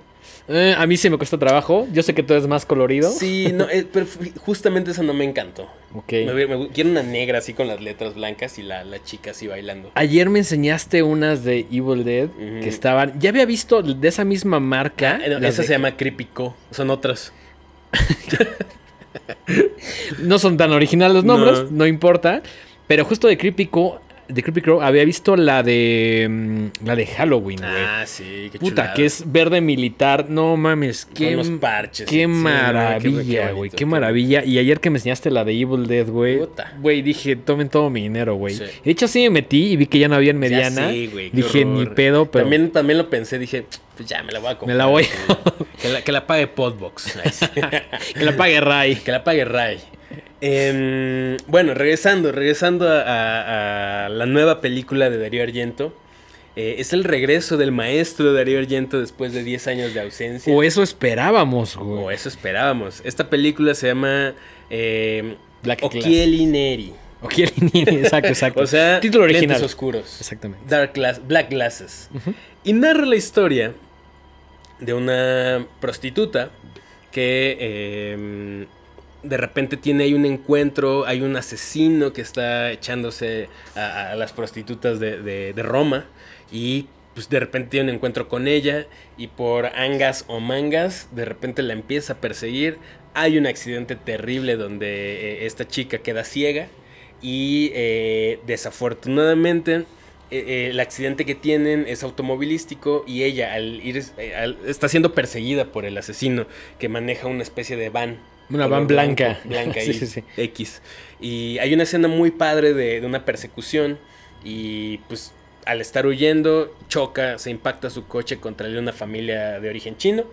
Eh, a mí sí me cuesta trabajo. Yo sé que tú eres más colorido. Sí, no, eh, pero justamente esa no me encantó. Ok. Me, quiero una negra así con las letras blancas y la, la chica así bailando. Ayer me enseñaste unas de Evil Dead que estaban. Ya había visto de esa misma marca. Eh, no, las esa de- se llama Creepy Co. Son otras. [laughs] No son tan originales los nombres, No. no, importa. Pero justo de Creepy Co- de Creepy Crow había visto la de. mm, La de Halloween, güey. Ah, sí, qué Puta, chulada. que es verde militar. No mames, qué, los parches, Qué sí, maravilla, güey. Qué qué maravilla. Y ayer que me enseñaste la de Evil Dead, güey. Puta. Güey, dije, tomen todo mi dinero, güey. Sí. De hecho, sí me metí y vi que ya no había en mediana. Sé, güey, dije, ni pedo, pero. También, también lo pensé, dije, pues ya me la voy a comprar. Me la voy. [laughs] que, la, que la pague Podbox. Sí. [laughs] que la pague Ray. que la pague Ray. Em, bueno, regresando, regresando a, a- a la nueva película de Darío Argento. eh, es el regreso del maestro Darío Argento después de 10 años de ausencia. O eso esperábamos, O güey. eso esperábamos. Esta película se llama eh, Black Occhielli Neri. O quiere [laughs] exacto, exacto. O sea, título original. lentes oscuros. Exactamente. Dark Glass, Black Glasses. Y narra la historia de una prostituta que eh, de repente tiene ahí un encuentro, hay un asesino que está echándose a, las prostitutas de, de- Roma y pues de repente tiene un encuentro con ella y por angas o mangas de repente la empieza a perseguir. Hay un accidente terrible donde eh, esta chica queda ciega y eh, desafortunadamente eh, el accidente que tienen es automovilístico y ella al ir está siendo perseguida por el asesino que maneja una especie de van. Una van blanca. blanca [laughs] Sí, y sí, sí. X. Y hay una escena muy padre de, de una persecución y pues al estar huyendo choca, se impacta su coche contra el de una familia de origen chino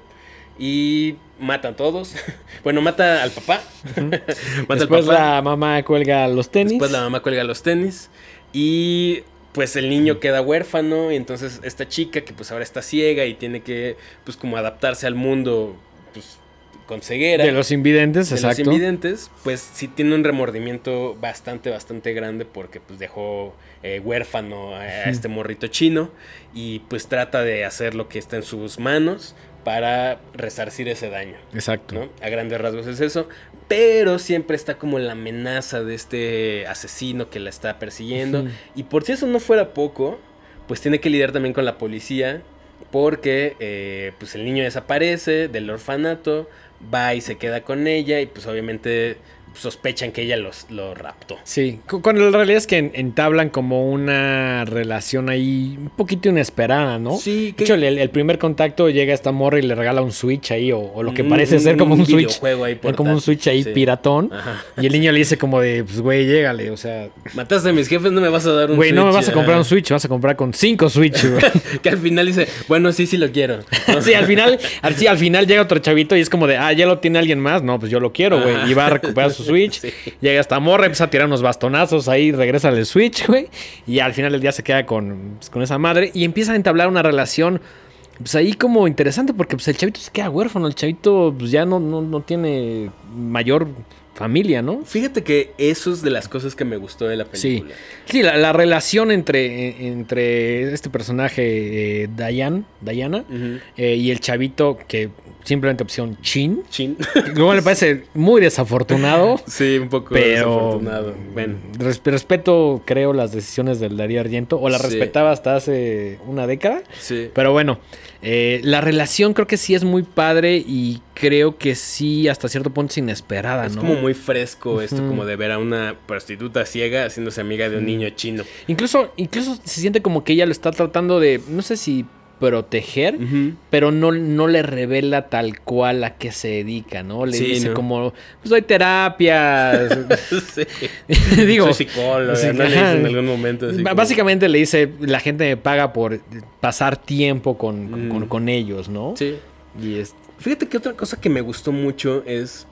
y matan todos. [laughs] bueno, mata al papá. [laughs] mata al Después papá. la mamá cuelga los tenis. Después la mamá cuelga los tenis y pues el niño queda huérfano y entonces esta chica que pues ahora está ciega y tiene que pues como adaptarse al mundo pues con ceguera. de los invidentes, de los exacto. invidentes, pues sí tiene un remordimiento bastante, bastante grande porque pues dejó eh, huérfano a, a este morrito chino y pues trata de hacer lo que está en sus manos para resarcir ese daño. Exacto. ¿no? A grandes rasgos es eso. Pero siempre está como la amenaza de este asesino que la está persiguiendo. Y por si eso no fuera poco, pues tiene que lidiar también con la policía. Porque eh, pues el niño desaparece del orfanato, va y se queda con ella y pues obviamente sospechan que ella los, lo raptó. Sí, cu- cuando la realidad es que en- entablan como una relación ahí un poquito inesperada, ¿no? Sí, De hecho, el, el primer contacto llega esta morra y le regala un Switch ahí, o, o lo que Un- parece ser como un, Switch. videojuego ahí Como un Switch ahí sí. piratón. Ajá. Y el niño le dice como de, pues, güey, llégale, o sea... Mataste a mis jefes, no me vas a dar un Güey, no me Switch, vas a comprar un Switch, vas a comprar con cinco Switch, güey. [laughs] Que al final dice, bueno, sí, sí lo quiero. [laughs] Sí, al final, al, sí, al final llega otro chavito y es como de, ah, ya lo tiene alguien más. No, pues yo lo quiero, güey. Y va a recuperar su Switch. Sí. Llega esta morra, empieza a tirar unos bastonazos ahí, regresa al Switch, güey. Y al final del día se queda con, pues, con esa madre y empieza a entablar una relación, pues ahí como interesante, porque pues el chavito se queda huérfano. El chavito pues, ya no, no, no tiene mayor familia, ¿no? Fíjate que eso es de las cosas que me gustó de la Sí, película. sí la, la relación entre, entre este personaje, eh, Diana, Ujú. eh, y el chavito que simplemente opción Chin. Chin. Luego me parece muy desafortunado. [laughs] sí, un poco Pero desafortunado. Bueno, res- respeto, creo, las decisiones del Darío Argento. O las Sí. respetaba hasta hace una década. sí. Pero bueno, eh, la relación creo que sí es muy padre y creo que sí, hasta cierto punto es inesperada, Es ¿no? como muy fresco esto, como de ver a una prostituta ciega haciéndose amiga de un niño chino. Incluso, incluso se siente como que ella lo está tratando de, no sé si proteger, pero no, no le revela tal cual a qué se dedica, ¿no? Le Sí, dice ¿no? como, pues doy terapia. [laughs] Sí. [laughs] Digo, Soy psicólogo, sí, ¿no? Le ajá. dice en algún momento. así como- Básicamente le dice, la gente me paga por pasar tiempo con, con- Mm. con- con ellos, ¿no? Sí. Y es, Fíjate que otra cosa que me gustó mucho es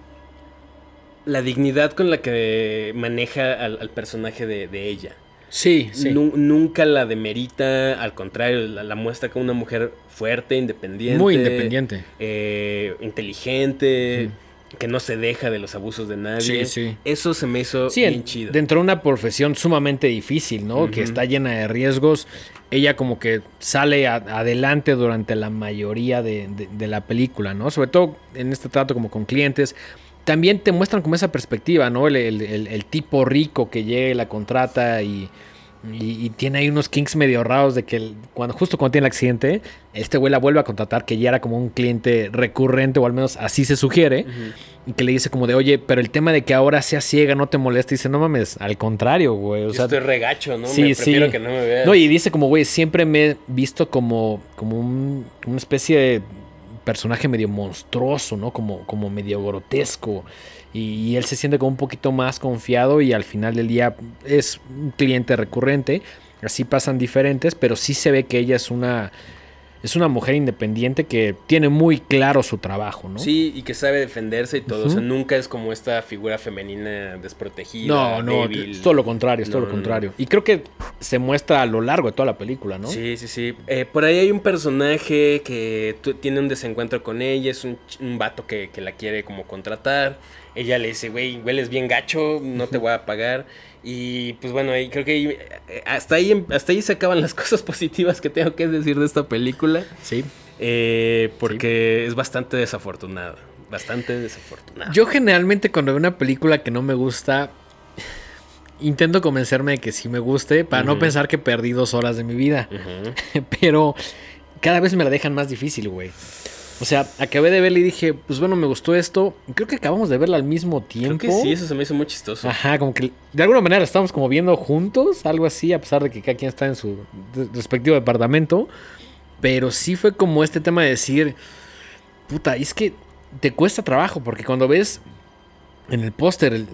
la dignidad con la que maneja al, al personaje de, de ella. Sí, sí. Nu- nunca la demerita, al contrario, la, la muestra como una mujer fuerte, independiente. Muy independiente. eh, inteligente, que no se deja de los abusos de nadie. Sí, sí. Eso se me hizo Sí, bien en- chido. dentro de una profesión sumamente difícil, ¿no? Que está llena de riesgos. Ella como que sale a- adelante durante la mayoría de, de- de la película, ¿no? Sobre todo en este trato como con clientes. También te muestran como esa perspectiva, ¿no? El, el- el- el tipo rico que llega y la contrata y, y- y tiene ahí unos kinks medio raros de que cuando justo cuando tiene el accidente, este güey la vuelve a contratar, que ya era como un cliente recurrente, o al menos así se sugiere. Y que le dice como de, oye, pero el tema de que ahora sea ciega no te molesta. Y dice, no mames, al contrario, güey. O Yo sea, estoy regacho, ¿no? sí, me prefiero sí. que no me veas. no, y dice como, güey, siempre me he visto como, como un- una especie de personaje medio monstruoso, ¿no? Como, como medio grotesco. Y, y él se siente como un poquito más confiado y al final del día es un cliente recurrente. Así pasan diferentes, pero sí se ve que ella es una, es una mujer independiente que tiene muy claro su trabajo, ¿no? Sí, y que sabe defenderse y todo. O sea, nunca es como esta figura femenina desprotegida. No, no, débil. es todo lo contrario, es todo lo no. contrario. Y creo que se muestra a lo largo de toda la película, ¿no? Sí, sí, sí. Eh, por ahí hay un personaje que tiene un desencuentro con ella, es un, un vato que, que la quiere como contratar. Ella le dice, güey, hueles bien gacho, no te voy a pagar. Y pues bueno, ahí creo que eh, hasta, ahí, hasta ahí se acaban las [laughs] cosas positivas que tengo que decir de esta película. Sí. eh, porque es bastante desafortunada. Bastante desafortunada. Yo generalmente cuando veo una película que no me gusta, intento convencerme de que sí me guste para no pensar que perdí dos horas de mi vida. [laughs] Pero cada vez me la dejan más difícil, güey. O sea, acabé de verla y dije, pues bueno, me gustó esto. Creo que acabamos de verla al mismo Creo tiempo. que sí, eso se me hizo muy chistoso. Ajá, como que de alguna manera estamos como viendo juntos, algo así, a pesar de que cada quien está en su respectivo departamento. Pero sí fue como este tema de decir, puta, es que te cuesta trabajo, porque cuando ves en el póster el-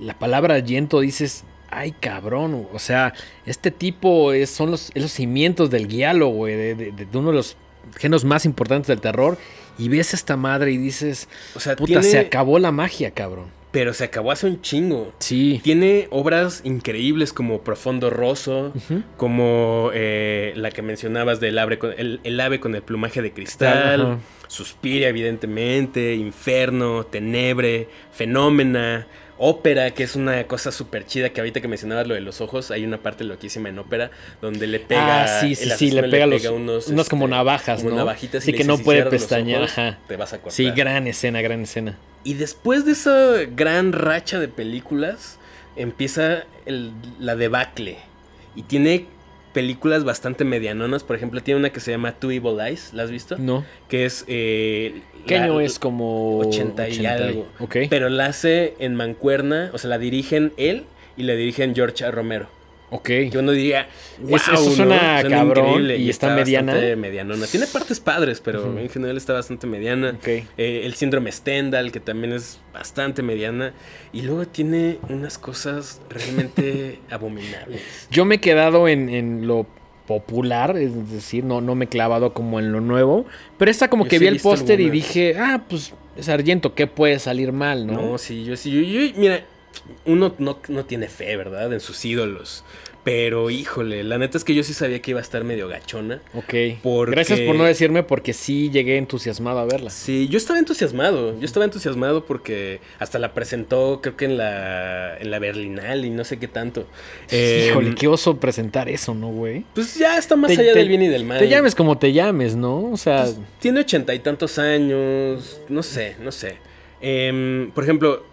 la palabra Yento dices, ay cabrón, o sea, este tipo es, son los, es los cimientos del guialo, güey, de, de- de uno de los géneros más importantes del terror. Y ves a esta madre y dices, O sea, puta, tiene- se acabó la magia, cabrón. Pero se acabó hace un chingo. Sí. Tiene obras increíbles como Profundo Rosso, como eh, la que mencionabas del ave con el, el ave con el plumaje de cristal, Ajá. Suspiria evidentemente, Inferno, Tenebre, Fenómena, Ópera, que es una cosa súper chida que ahorita que mencionabas lo de los ojos, hay una parte loquísima en Ópera donde le pega... ah, sí, sí, sí, le pega, los, unos, unas como este, navajas, como ¿no? navajitas y sí, le que no "Si puede pestañear, ojos, ajá. Te vas a cortar. Sí, gran escena, gran escena. Y después de esa gran racha de películas, empieza el- la debacle. Y tiene películas bastante medianonas. Por ejemplo, tiene una que se llama Two Evil Eyes. ¿La has visto? No. Que es... eh, ¿Qué la- año es como 80 y algo. Ok. Pero la hace en mancuerna. O sea, la dirigen él y la dirigen George A. Romero. Ok. Que uno diría, wow, Es- eso suena cabrón y está mediana. bastante medianona. Tiene partes padres, pero en general está bastante mediana. Ok. Eh, el síndrome Stendhal, que también es bastante mediana. Y luego tiene unas cosas realmente [laughs] abominables. Yo me he quedado en, en lo popular, es decir, no, no me he clavado como en lo nuevo. Pero esta como Yo que sí vi el póster y dije, ah, pues, Sargento, ¿qué puede salir mal, no? No, sí, yo sí. Yo, yo- mira, uno no, no tiene fe, ¿verdad? En sus ídolos. Pero híjole, la neta es que yo sí sabía que iba a estar medio gachona. Ok. Porque- Gracias por no decirme porque sí llegué entusiasmado a verla. Sí, yo estaba entusiasmado. Yo estaba entusiasmado porque hasta la presentó, creo que en la, en la Berlinal y no sé qué tanto. Eh, Híjole, qué oso presentar eso, ¿no, güey? Pues ya está más Te- allá te- del bien y del mal. Te llames como te llames, ¿no? O sea, Pues, tiene ochenta y tantos años. No sé, no sé. Em, por ejemplo,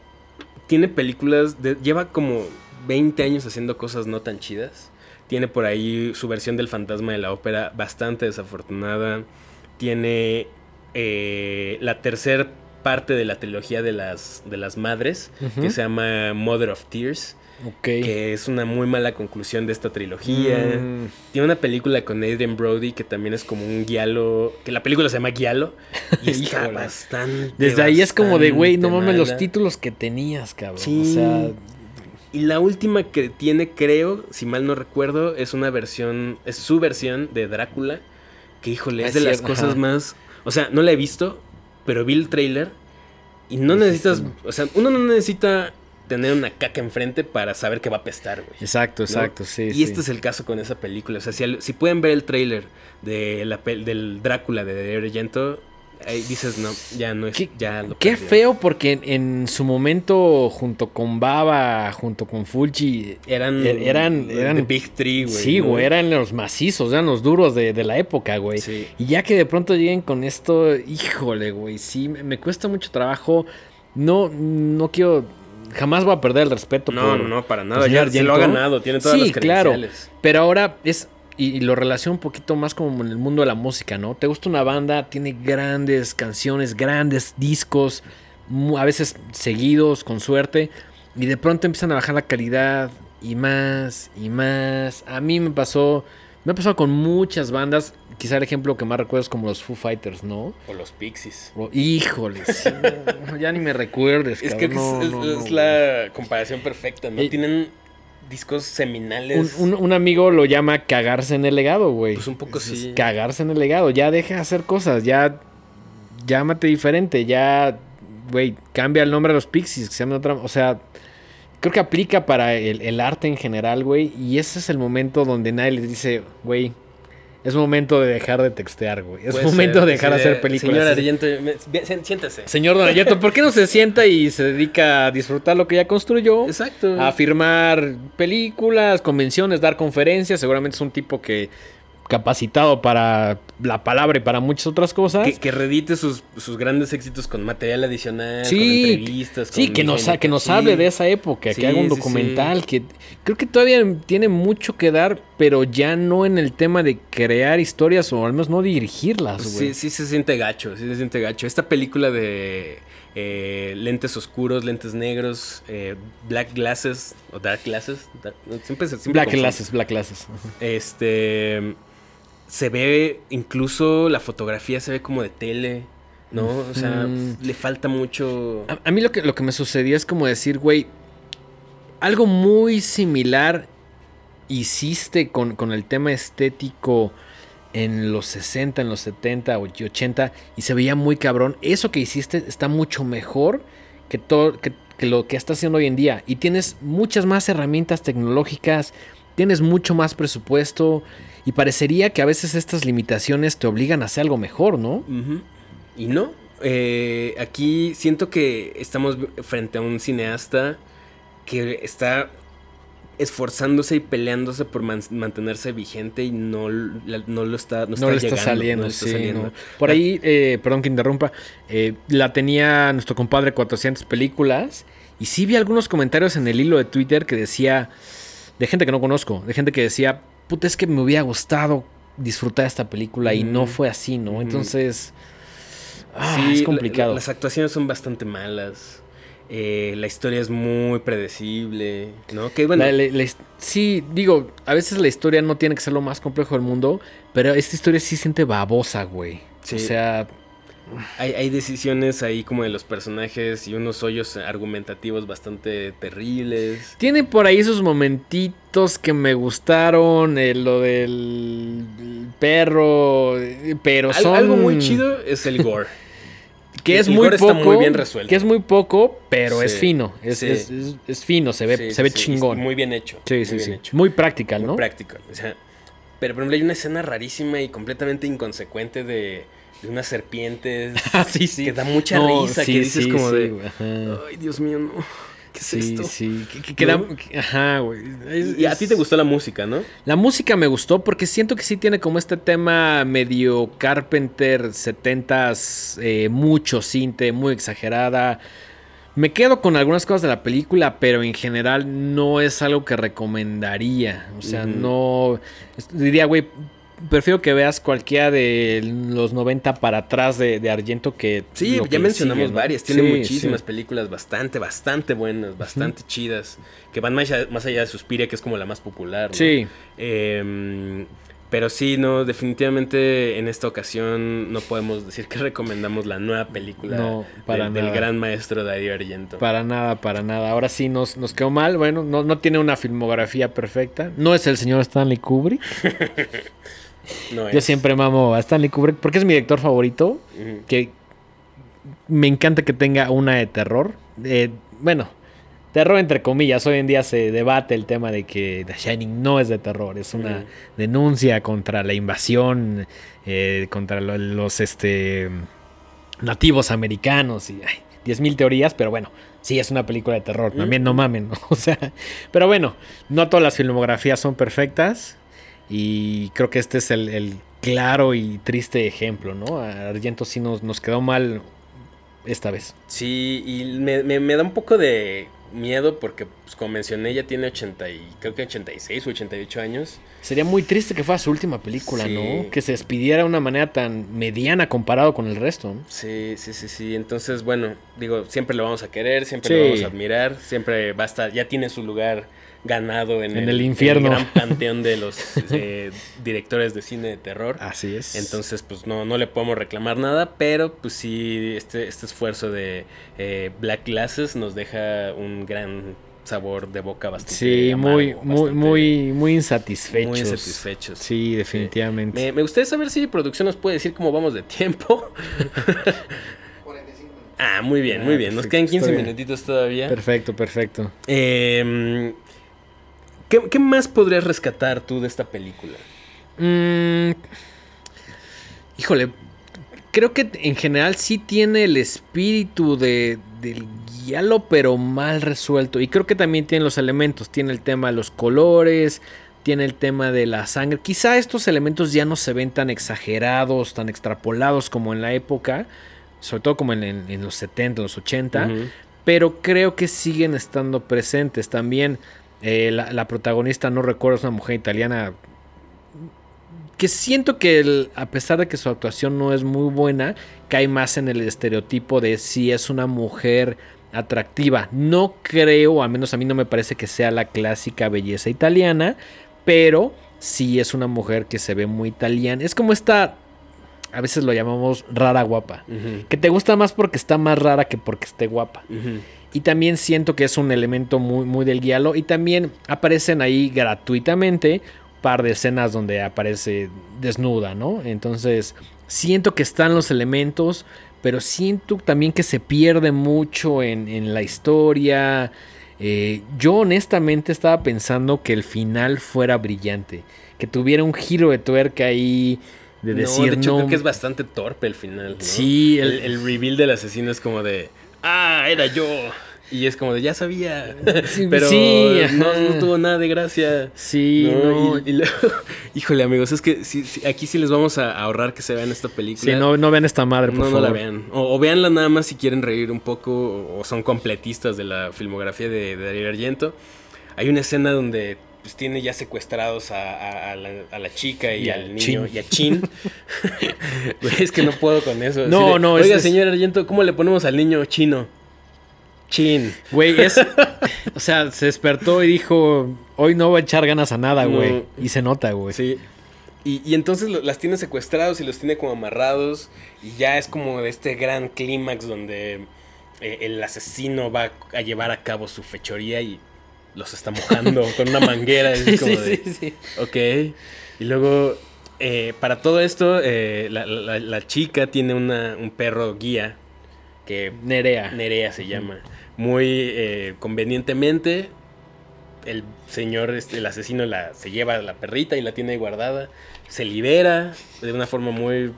tiene películas. de- lleva como 20 años haciendo cosas no tan chidas. Tiene por ahí su versión del fantasma de la ópera bastante desafortunada. Tiene eh, la tercera parte de la trilogía de las, de las madres, que se llama Mother of Tears, Que es una muy mala conclusión de esta trilogía. Mm, Tiene una película con Adrian Brody que también es como un guialo, que la película se llama Guialo, [laughs] y está bastante... Desde ahí es como de, güey, no mames los títulos que tenías, cabrón. Sí. O sea, Y la última que tiene, creo, si mal no recuerdo, es una versión, es su versión de Drácula, que híjole, Ah, es de las cosas más... O sea, no la he visto, pero vi el trailer y no necesitas... O sea, uno no necesita tener una caca enfrente para saber que va a apestar, güey. exacto, ¿no? exacto, sí. Y sí. este es el caso con esa película. O sea, si, al- si pueden ver el trailer de la del Drácula de Argento, ahí dices, no, ya no es... Qué- ya lo Qué feo porque en, en su momento, junto con Baba, junto con Fuji, Eran, Er- eran- eran- The Big Three, güey. sí, ¿no? güey, eran los macizos, eran los duros de, de la época, güey. Sí. Y ya que de pronto lleguen con esto, híjole, güey, sí, me, me cuesta mucho trabajo. No, no quiero, jamás voy a perder el respeto. No, por- no, no, para nada. Ya se lo ha ganado, tiene todas Sí, las claro. credenciales. Pero ahora es, y, y lo relaciono un poquito más como en el mundo de la música, ¿no? Te gusta una banda, tiene grandes canciones, grandes discos, a veces seguidos, con suerte, y de pronto empiezan a bajar la calidad y más y más. A mí me pasó, me ha pasado con muchas bandas, quizá el ejemplo que más recuerdo es como los Foo Fighters, ¿no? O los Pixies. O- híjole, sí, no, ya ni me recuerdes. Es que cabrón, es, no, es- no, es no, la comparación perfecta, ¿no? Tienen discos seminales. un- un amigo lo llama cagarse en el legado, güey. Pues un poco Es- sí. Cagarse en el legado. Ya deja de hacer cosas. Ya. Llámate diferente. Ya. Güey, cambia el nombre a los Pixies. Que se otra. O sea. Creo que aplica para el, el arte en general, güey. Y ese es el momento donde nadie les dice, güey. Es momento de dejar de textear, güey. Es momento de dejar de hacer películas. Señor Argento, siéntese. Señor Don ¿por qué no se sienta y se dedica a disfrutar lo que ya construyó? Exacto. a firmar películas, convenciones, dar conferencias. Seguramente es un tipo que capacitado para la palabra y para muchas otras cosas. Que, que redite sus, sus grandes éxitos con material adicional, Sí, con entrevistas. sí, con que nos, que nos sí. hable de esa época, Sí, que haga un sí, documental, que creo que todavía tiene mucho que dar, pero ya no en el tema de crear historias o al menos no dirigirlas, Pues sí, sí se siente gacho, sí se siente gacho. Esta película de eh, lentes oscuros, lentes negros, eh, black glasses o dark glasses, dark- siempre, siempre Black confundo. Glasses, Black Glasses. Este se ve incluso la fotografía se ve como de tele, ¿no? O sea, Mm. le falta mucho. A, a mí lo que, lo que me sucedía es como decir, güey, algo muy similar hiciste con, con el tema estético en los 60, en los 70 o 80 y se veía muy cabrón. Eso que hiciste está mucho mejor que, todo, que, que lo que estás haciendo hoy en día. Y tienes muchas más herramientas tecnológicas, tienes mucho más presupuesto y parecería que a veces estas limitaciones te obligan a hacer algo mejor, ¿no? Y no. eh, aquí siento que estamos frente a un cineasta que está esforzándose y peleándose por man- mantenerse vigente y no, la- no lo está no, no le está llegando, saliendo, no le está sí, saliendo. no. Por ahí, eh, perdón que interrumpa, eh, la tenía nuestro compadre 400 películas y sí vi algunos comentarios en el hilo de Twitter que decía, de gente que no conozco, de gente que decía, puta, es que me hubiera gustado disfrutar esta película y no fue así, ¿no? Entonces, ah, Sí, es complicado. la- las actuaciones son bastante malas. eh, la historia es muy predecible, ¿no? Que bueno, La- la- sí, digo, a veces la historia no tiene que ser lo más complejo del mundo, pero esta historia sí siente babosa, güey. Sí. O sea, hay, hay decisiones ahí como de los personajes y unos hoyos argumentativos bastante terribles. Tiene por ahí esos momentitos que me gustaron, eh, lo del perro, eh, pero Al- son... algo muy chido es el [laughs] gore. Que es el muy gore poco, está muy bien resuelto. que es muy poco, pero es fino, es, sí. es- es- es fino, se ve, Sí, se ve chingón. Muy bien hecho. sí, muy sí, bien hecho. Muy práctico, Muy ¿no? práctico. O sea, pero por ejemplo hay una escena rarísima y completamente inconsecuente de, de unas serpientes [laughs] Ah, sí, sí. que da mucha No, risa, sí, que dices sí, como sí, de, ajá. ay Dios mío, no, ¿qué es Sí, esto? sí. Que, que- que da- ajá, güey. Es- Y a ti te gustó la música, ¿no? La música me gustó porque siento que sí tiene como este tema medio Carpenter 70s, eh, mucho cinte, muy exagerada. Me quedo con algunas cosas de la película, pero en general no es algo que recomendaría. O sea, no. Diría, güey, prefiero que veas cualquiera de los 90 para atrás de, de Argento que... Sí, que ya mencionamos sigue, ¿no? varias. Tiene Sí, muchísimas sí. películas bastante, bastante buenas, bastante chidas. Que van más allá, más allá de Suspiria, que es como la más popular. ¿no? Sí. Em, pero sí, no, definitivamente en esta ocasión no podemos decir que [laughs] recomendamos la nueva película No, para del- del gran maestro Darío Argento. Para nada, para nada. Ahora sí nos, nos quedó mal. Bueno, no, no tiene una filmografía perfecta. No es el señor Stanley Kubrick. [laughs] No Yo siempre mamo a Stanley Kubrick porque es mi director favorito. Que me encanta que tenga una de terror. Eh, bueno, terror entre comillas. Hoy en día se debate el tema de que The Shining no es de terror. Es una denuncia contra la invasión, eh, contra lo- los este, nativos americanos y ay, 10.000 teorías, pero bueno, sí es una película de terror. También no mamen, ¿no? [laughs] O sea, pero bueno, no todas las filmografías son perfectas y creo que este es el, el claro y triste ejemplo, ¿no? A Argento sí nos, nos quedó mal esta vez. Sí, y me, me- me da un poco de miedo porque, pues, como mencioné, ya tiene 80 y creo que 86 o 88 años. Sería muy triste que fuera su última película, Sí. ¿no? Que se despidiera de una manera tan mediana comparado con el resto. ¿no? Sí, sí, sí, sí. Entonces, bueno, digo, siempre lo vamos a querer, siempre Sí. lo vamos a admirar, siempre va a estar, ya tiene su lugar ganado en, En el infierno. gran [laughs] panteón de los eh, directores de cine de terror. Así es. Entonces, pues no, no le podemos reclamar nada, pero pues sí, este, este esfuerzo de eh, Black Glasses nos deja un gran sabor de boca bastante sí, amargo, muy, muy, bastante- muy, muy insatisfechos. muy insatisfechos. Sí, definitivamente. Me, me gustaría saber si producción nos puede decir cómo vamos de tiempo. 45 minutos. [laughs] Ah, muy bien, muy Ah, bien. Nos quedan 15 está bien. minutitos todavía. Perfecto, perfecto. Eh, ¿qué, qué más podrías rescatar tú de esta película? Mm, híjole, creo que en general sí tiene el espíritu de, del guialo, pero mal resuelto. Y creo que también tiene los elementos. Tiene el tema de los colores, tiene el tema de la sangre. Quizá estos elementos ya no se ven tan exagerados, tan extrapolados como en la época. Sobre todo como en, en- en los 70, los 80 Ujú. pero creo que siguen estando presentes también. Eh, la, la protagonista, no recuerdo, es una mujer italiana. Que siento que el- a pesar de que su actuación no es muy buena, cae más en el estereotipo de si es una mujer atractiva. No creo, al menos a mí no me parece que sea la clásica belleza italiana, pero sí es una mujer que se ve muy italiana. Es como esta, a veces lo llamamos rara guapa. Que te gusta más porque está más rara que porque esté guapa. Ujú. Y también siento que es un elemento muy, muy del guialo. Y también aparecen ahí gratuitamente un par de escenas donde aparece desnuda, ¿no? Entonces, siento que están los elementos, pero siento también que se pierde mucho en, en la historia. Eh, yo honestamente estaba pensando que el final fuera brillante. Que tuviera un giro de tuerca ahí. De No, decir, de hecho, no, creo que es bastante torpe el final. ¿no? Sí, el, el- el reveal del asesino es como de, ah, era yo. Y es como de, ya sabía. Sí, [laughs] Pero sí, no, no tuvo nada de gracia. Sí, ¿no? no. Y, y luego- [laughs] híjole, amigos, es que sí, aquí sí les vamos a ahorrar que se vean esta película. Sí, no, no vean esta madre, por no, no favor. la vean. O, o véanla nada más si quieren reír un poco o, o son completistas de la filmografía de, de Darío Argento. Hay una escena donde pues, tiene ya secuestrados a, a- a la, a la chica y, al Chin. niño y a Chin. Es que no puedo con eso. No, de, no, Oiga, es- señor Argento, ¿cómo le ponemos al niño chino? Chin. Güey, es. o sea, se despertó y dijo: Hoy no va a echar ganas a nada, No. güey. Y se nota, güey. Sí. Y, y entonces las tiene secuestrados y los tiene como amarrados. Y ya es como de este gran clímax donde eh, el asesino va a llevar a cabo su fechoría y los está mojando [laughs] con una manguera. Es Sí, como sí, de, sí. Ok. Y luego, eh, para todo esto, eh, la, la- la chica tiene una- un perro guía que Nerea. Nerea se llama. Muy eh, convenientemente, el señor, este, el asesino, la, se lleva a la perrita y la tiene ahí guardada. Se libera de una forma muy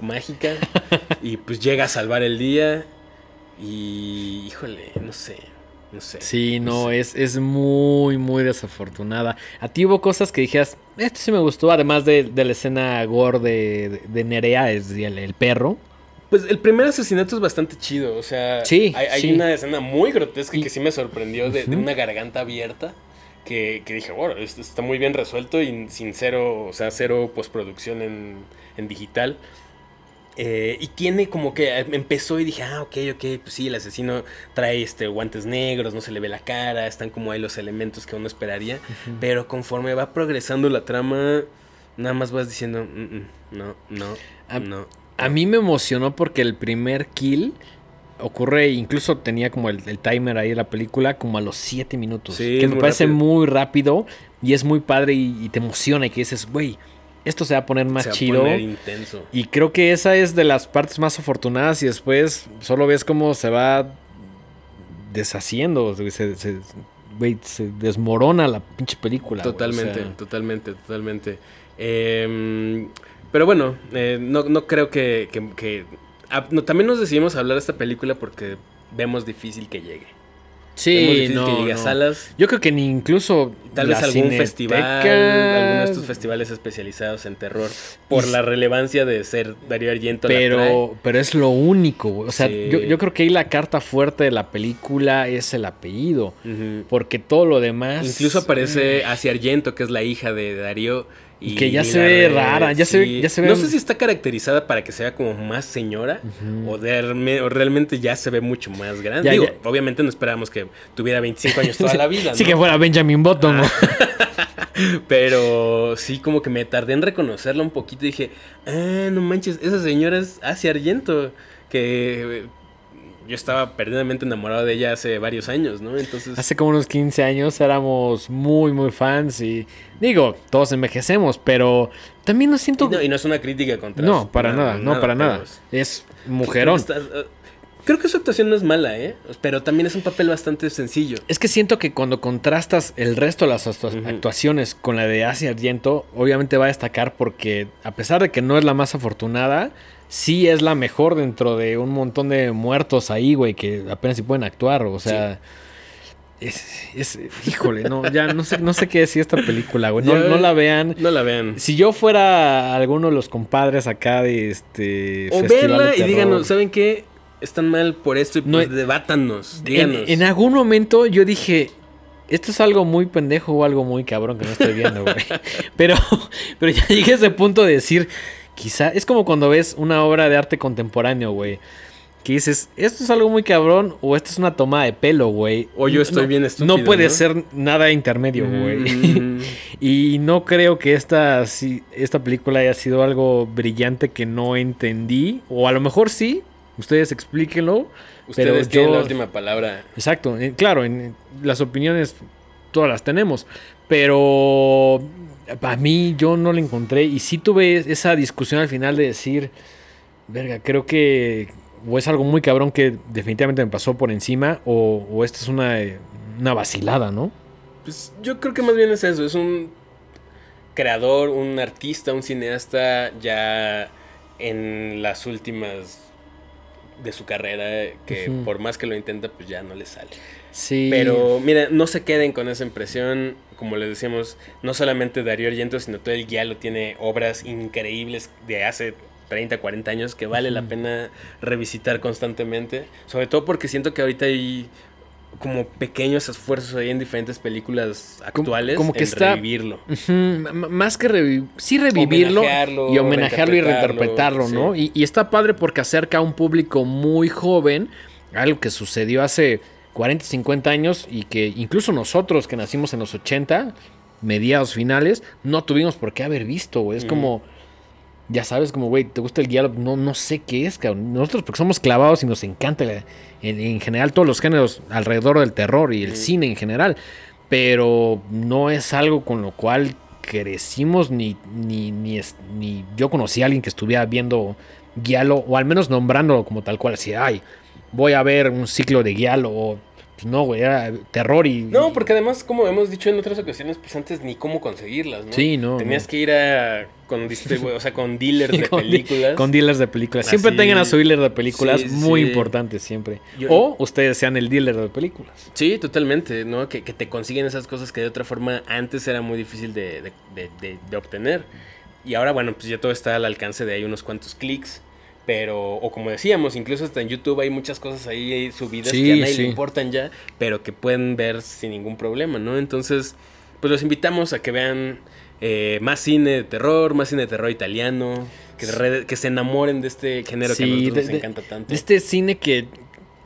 mágica. [laughs] y pues llega a salvar el día. Y, híjole, no sé. No sé. Sí, no, sé. es, es muy, muy desafortunada. A ti hubo cosas que dijeras, esto sí me gustó, además de, de la escena gore de, de- de Nerea, es el, el perro. Pues el primer asesinato es bastante chido. O sea, Sí, hay, hay sí. una escena muy grotesca Y- que sí me sorprendió de, una garganta abierta. que, que dije, bueno, esto está muy bien resuelto y sin cero, o sea, cero postproducción en, en digital. Eh, y tiene como que eh, empezó y dije, ah, ok, ok, pues sí, el asesino trae este guantes negros, no se le ve la cara, están como ahí los elementos que uno esperaría. Pero conforme va progresando la trama, nada más vas diciendo, "Mm, mm, no, no, A- no. A mí me emocionó porque el primer kill ocurre, incluso tenía como el, el timer ahí de la película, como a los 7 minutos. Sí, que me muy parece rápido. muy rápido y es muy padre y, y te emociona y que dices, güey, esto se va a poner más se va a chido. poner intenso. Y creo que esa es de las partes más afortunadas y después solo ves cómo se va deshaciendo, se, se- güey, se desmorona la pinche película. o Totalmente, sea, totalmente, totalmente. Em, pero bueno, eh, no, no creo que... que- que- ah, no, también nos decidimos hablar de esta película porque vemos difícil que llegue. sí, no, que llegue a salas. Yo creo que ni incluso Tal vez algún Cineteca- festival, alguno de estos festivales especializados en terror, por Y- la relevancia de ser Darío Argento. Pero, pero es lo único, güey. O sea, Sí. yo, yo creo que ahí la carta fuerte de la película es el apellido. Porque todo lo demás. Incluso aparece Asia Argento, que es la hija de Darío. Y Que ya se ve rara, ya se ve- ya se ve- No sé si está caracterizada para que sea como más señora o, de- o realmente ya se ve mucho más grande. Ya, Digo, ya. obviamente no esperábamos que tuviera 25 años toda la [laughs] vida, Sí que fuera Benjamin Button. ¿no? [laughs] Pero sí, como que me tardé en reconocerla un poquito. Y dije, ah, no manches, esa señora es Asia Argento. Que yo estaba perdidamente enamorado de ella hace varios años, ¿no? Entonces, Hace como unos 15 años éramos muy, muy fans y digo, todos envejecemos, pero también no y siento... no, y no es una crítica contra No, para nada, no, para nada. es- mujerón. Eh, Creo que su actuación no es mala, ¿eh? Pero también es un papel bastante sencillo. Es que siento que cuando contrastas el resto de las actuaciones con la de Asia Argento, obviamente va a destacar porque a pesar de que no es la más afortunada, sí es la mejor dentro de un montón de muertos ahí, güey, que apenas si pueden actuar. O sea, es, es- híjole, no, ya no sé, no sé qué decir esta película, güey. No, no la vean. No la vean. Si yo fuera alguno de los compadres acá de este O verla y díganos, ¿saben qué? Están mal por esto y No pues debátanos. en, Díganos. en algún momento yo dije, esto es algo muy pendejo o algo muy cabrón que no estoy viendo, güey. [laughs] pero, pero ya llegué a ese punto de decir, quizá, es como cuando ves una obra de arte contemporáneo, güey. Que dices, esto es algo muy cabrón o esto es una toma de pelo, güey. O yo estoy No- bien estúpido, No puede ¿no? ser nada intermedio, güey. Mm, [laughs] Y no creo que esta, esta película haya sido algo brillante que no entendí. O a lo mejor sí. Ustedes explíquenlo. Ustedes Pero tienen yo- la última palabra. Exacto. Claro, en las opiniones todas las tenemos. Pero a mí yo no la encontré. Y sí tuve esa discusión al final de decir, verga, creo que o es algo muy cabrón que definitivamente me pasó por encima. O, o esta es una, una vacilada, ¿no? Pues yo creo que más bien es eso. Es un creador, un artista, un cineasta ya en las últimas de su carrera que por más que lo intenta pues ya no le sale. Sí. Pero mira, no se queden con esa impresión. Como les decíamos, no solamente Darío Argento, sino todo el guialo tiene obras increíbles de hace 30, 40 años que vale la pena revisitar constantemente. Sobre todo porque siento que ahorita hay como pequeños esfuerzos ahí en diferentes películas actuales como que en está- revivirlo. Más que revivir, sí revivirlo Homenajearlo, y homenajearlo y reinterpretarlo, reinterpretarlo, ¿no? sí. Y, y está padre porque acerca a un público muy joven, algo que sucedió hace 40, 50 años y que incluso nosotros que nacimos en los 80, mediados finales, no tuvimos por qué haber visto, güey. Es Mm. como, ya sabes, como, güey, ¿te gusta el guiado? No, no sé qué es, cabrón. Nosotros porque somos clavados y nos encanta la- en, en general todos los géneros alrededor del terror y el Mm. cine en general. Pero no es algo con lo cual crecimos ni, ni, ni, ni yo conocí a alguien que estuviera viendo Giallo o al menos nombrándolo como tal cual. Así, ay, voy a ver un ciclo de Giallo o... Pues no, güey, era terror y... No, porque además, como hemos dicho en otras ocasiones, pues antes ni cómo conseguirlas, ¿no? Sí, no, Tenías no. que ir a con o sea, con dealers de [laughs] con, di- películas. con dealers de películas. Siempre Así- tengan a su dealer de películas, Sí, muy sí. importante siempre. Yo- o ustedes sean el dealer de películas. Sí, totalmente, ¿no? Que, que te consiguen esas cosas que de otra forma antes era muy difícil de, de- de- de- de obtener. Y ahora, bueno, pues ya todo está al alcance de ahí unos cuantos clics. Pero, o como decíamos, incluso hasta en YouTube hay muchas cosas ahí subidas Sí, que a nadie sí. le importan ya, pero que pueden ver sin ningún problema, ¿no? Entonces, pues los invitamos a que vean eh, más cine de terror, más cine de terror italiano, que, re- que se enamoren de este género que a nosotros de- nos encanta tanto. de este cine que,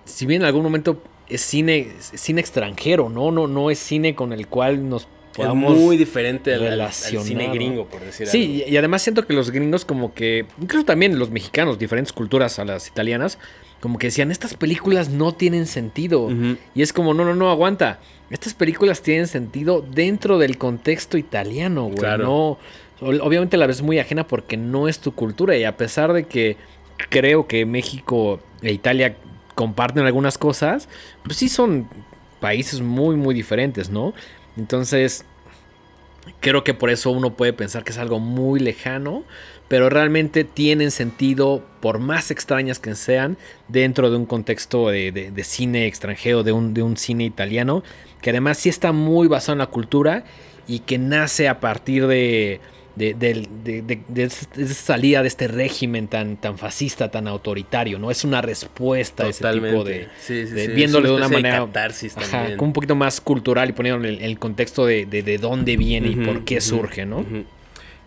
si bien en algún momento es cine, es cine extranjero, ¿no? No, no es cine con el cual nos es podamos muy diferente al, al- al relacionar, cine ¿no? gringo, por decir algo. Sí, y y además siento que los gringos como que, incluso también los mexicanos, diferentes culturas a las italianas, como que decían, estas películas no tienen sentido. Y es como, no, no, no, aguanta. Estas películas tienen sentido dentro del contexto italiano, güey. Claro. No, obviamente la ves muy ajena porque no es tu cultura. Y a pesar de que creo que México e Italia comparten algunas cosas, pues sí son países muy, muy diferentes, ¿no? Entonces, creo que por eso uno puede pensar que es algo muy lejano, pero realmente tienen sentido, por más extrañas que sean, dentro de un contexto de, de- cine extranjero, de un, de un cine italiano, que además sí está muy basado en la cultura y que nace a partir de, de, de- de- de esa salida de este régimen tan, tan fascista, tan autoritario, ¿no? Es una respuesta a ese tipo Totalmente. de, Sí, sí, de- sí. viéndole Es de una manera Ajá, como un poquito más cultural y poniendo el, el contexto de, de, de dónde viene y por qué surge, ¿no?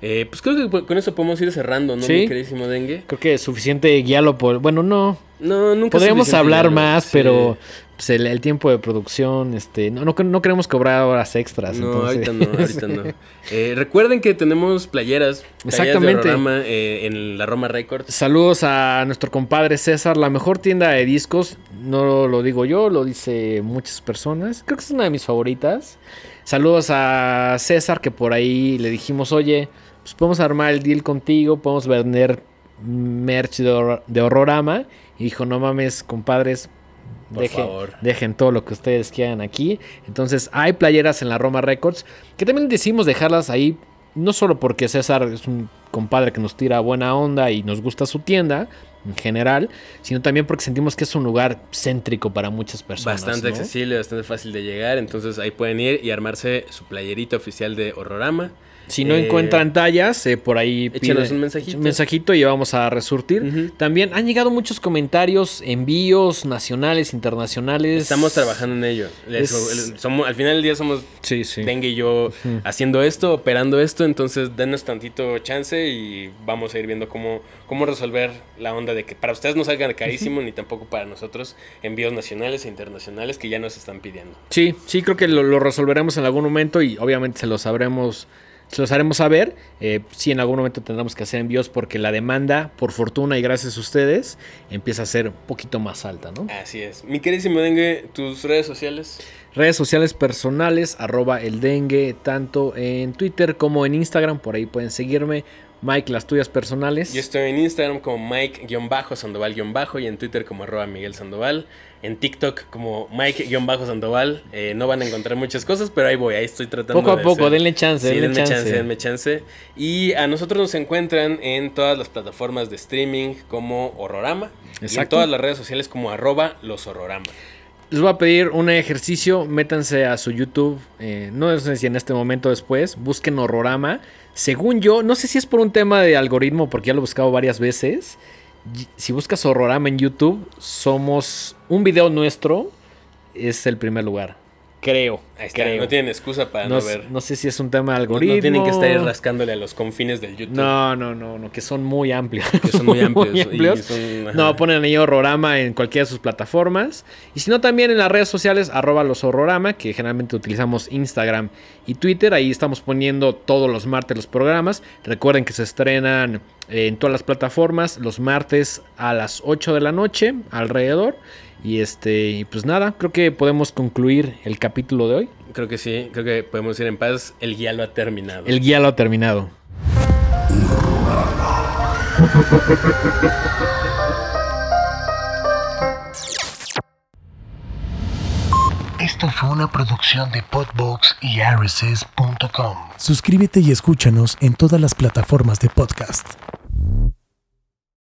Eh, pues creo que con eso podemos ir cerrando, ¿no, mi queridísimo Dengue? Creo que es suficiente guiarlo por... Bueno, no. No, nunca Podríamos hablar más, pero pues, el, el tiempo de producción, este, no, no, no queremos cobrar horas extras. No, entonces- ahorita no, ahorita no. [laughs] Eh, recuerden que tenemos playeras, playeras Exactamente. de eh, en la Roma Records. Saludos a nuestro compadre César, la mejor tienda de discos, no lo digo yo, lo dice muchas personas, creo que es una de mis favoritas. Saludos a César que por ahí le dijimos, oye, pues podemos armar el deal contigo, podemos vender merch de, Horror- de Horrorama. Y dijo, no mames, compadres, Por deje- favor. dejen todo lo que ustedes quieran aquí. Entonces hay playeras en la Roma Records que también decidimos dejarlas ahí, no solo porque César es un compadre que nos tira buena onda y nos gusta su tienda en general, sino también porque sentimos que es un lugar céntrico para muchas personas. Bastante ¿no? accesible, bastante fácil de llegar. Entonces ahí pueden ir y armarse su playerita oficial de Horrorama. Si no Eh, encuentran tallas, eh, por ahí échenos un mensajito. un mensajito y vamos a resurtir. También han llegado muchos comentarios, envíos nacionales, internacionales. Estamos trabajando en ello. Es- somos, al final del día somos Sí, sí. Dengue y yo haciendo esto, operando esto, entonces denos tantito chance y vamos a ir viendo cómo, cómo resolver la onda de que para ustedes no salgan carísimo ni tampoco para nosotros envíos nacionales e internacionales que ya nos están pidiendo. Sí, sí, creo que lo, lo resolveremos en algún momento y obviamente se los sabremos, se los haremos saber. Eh, sí, en algún momento tendremos que hacer envíos porque la demanda, por fortuna y gracias a ustedes, empieza a ser un poquito más alta, ¿no? Así es. Mi queridísimo Dengue, tus redes sociales. Redes sociales personales, arroba el dengue, tanto en Twitter como en Instagram, por ahí pueden seguirme. Mike, las tuyas personales. Yo estoy en Instagram como Mike-Sandoval- y en Twitter como arroba Miguel Sandoval. En TikTok como Mike-Sandoval. Eh, no van a encontrar muchas cosas, pero ahí voy, ahí estoy tratando Poco a de poco, denle chance, Sí, denle denme chance. chance. denme chance. Y a nosotros nos encuentran en todas las plataformas de streaming como Horrorama. Y en Exacto. todas las redes sociales como arroba los Horrorama. Les voy a pedir un ejercicio, métanse a su YouTube, eh, no sé si en este momento o después, busquen Horrorama. Según yo, no sé si es por un tema de algoritmo, porque ya lo he buscado varias veces. Si buscas Horrorama en YouTube, somos un video nuestro, es el primer lugar. Creo. Está, creo. no tienen excusa para no, No, ver. no sé si es un tema de algoritmo. no tienen que estar rascándole a los confines del YouTube. No, no, no, no, que son muy amplios. Que son muy [laughs] amplios. y son- ajá. No, ponen ahí Horrorama en cualquiera de sus plataformas. Y si no, también en las redes sociales, arroba los Horrorama, que generalmente utilizamos Instagram y Twitter. Ahí estamos poniendo todos los martes los programas. Recuerden que se estrenan eh, en todas las plataformas los martes a las 8 de la noche, alrededor. Y este, y pues nada, creo que podemos concluir el capítulo de hoy. Creo que sí, creo que podemos ir en paz. El guía lo ha terminado. El guía lo ha terminado. Esto fue una producción de Podbox y RSS.com. Suscríbete y escúchanos en todas las plataformas de podcast.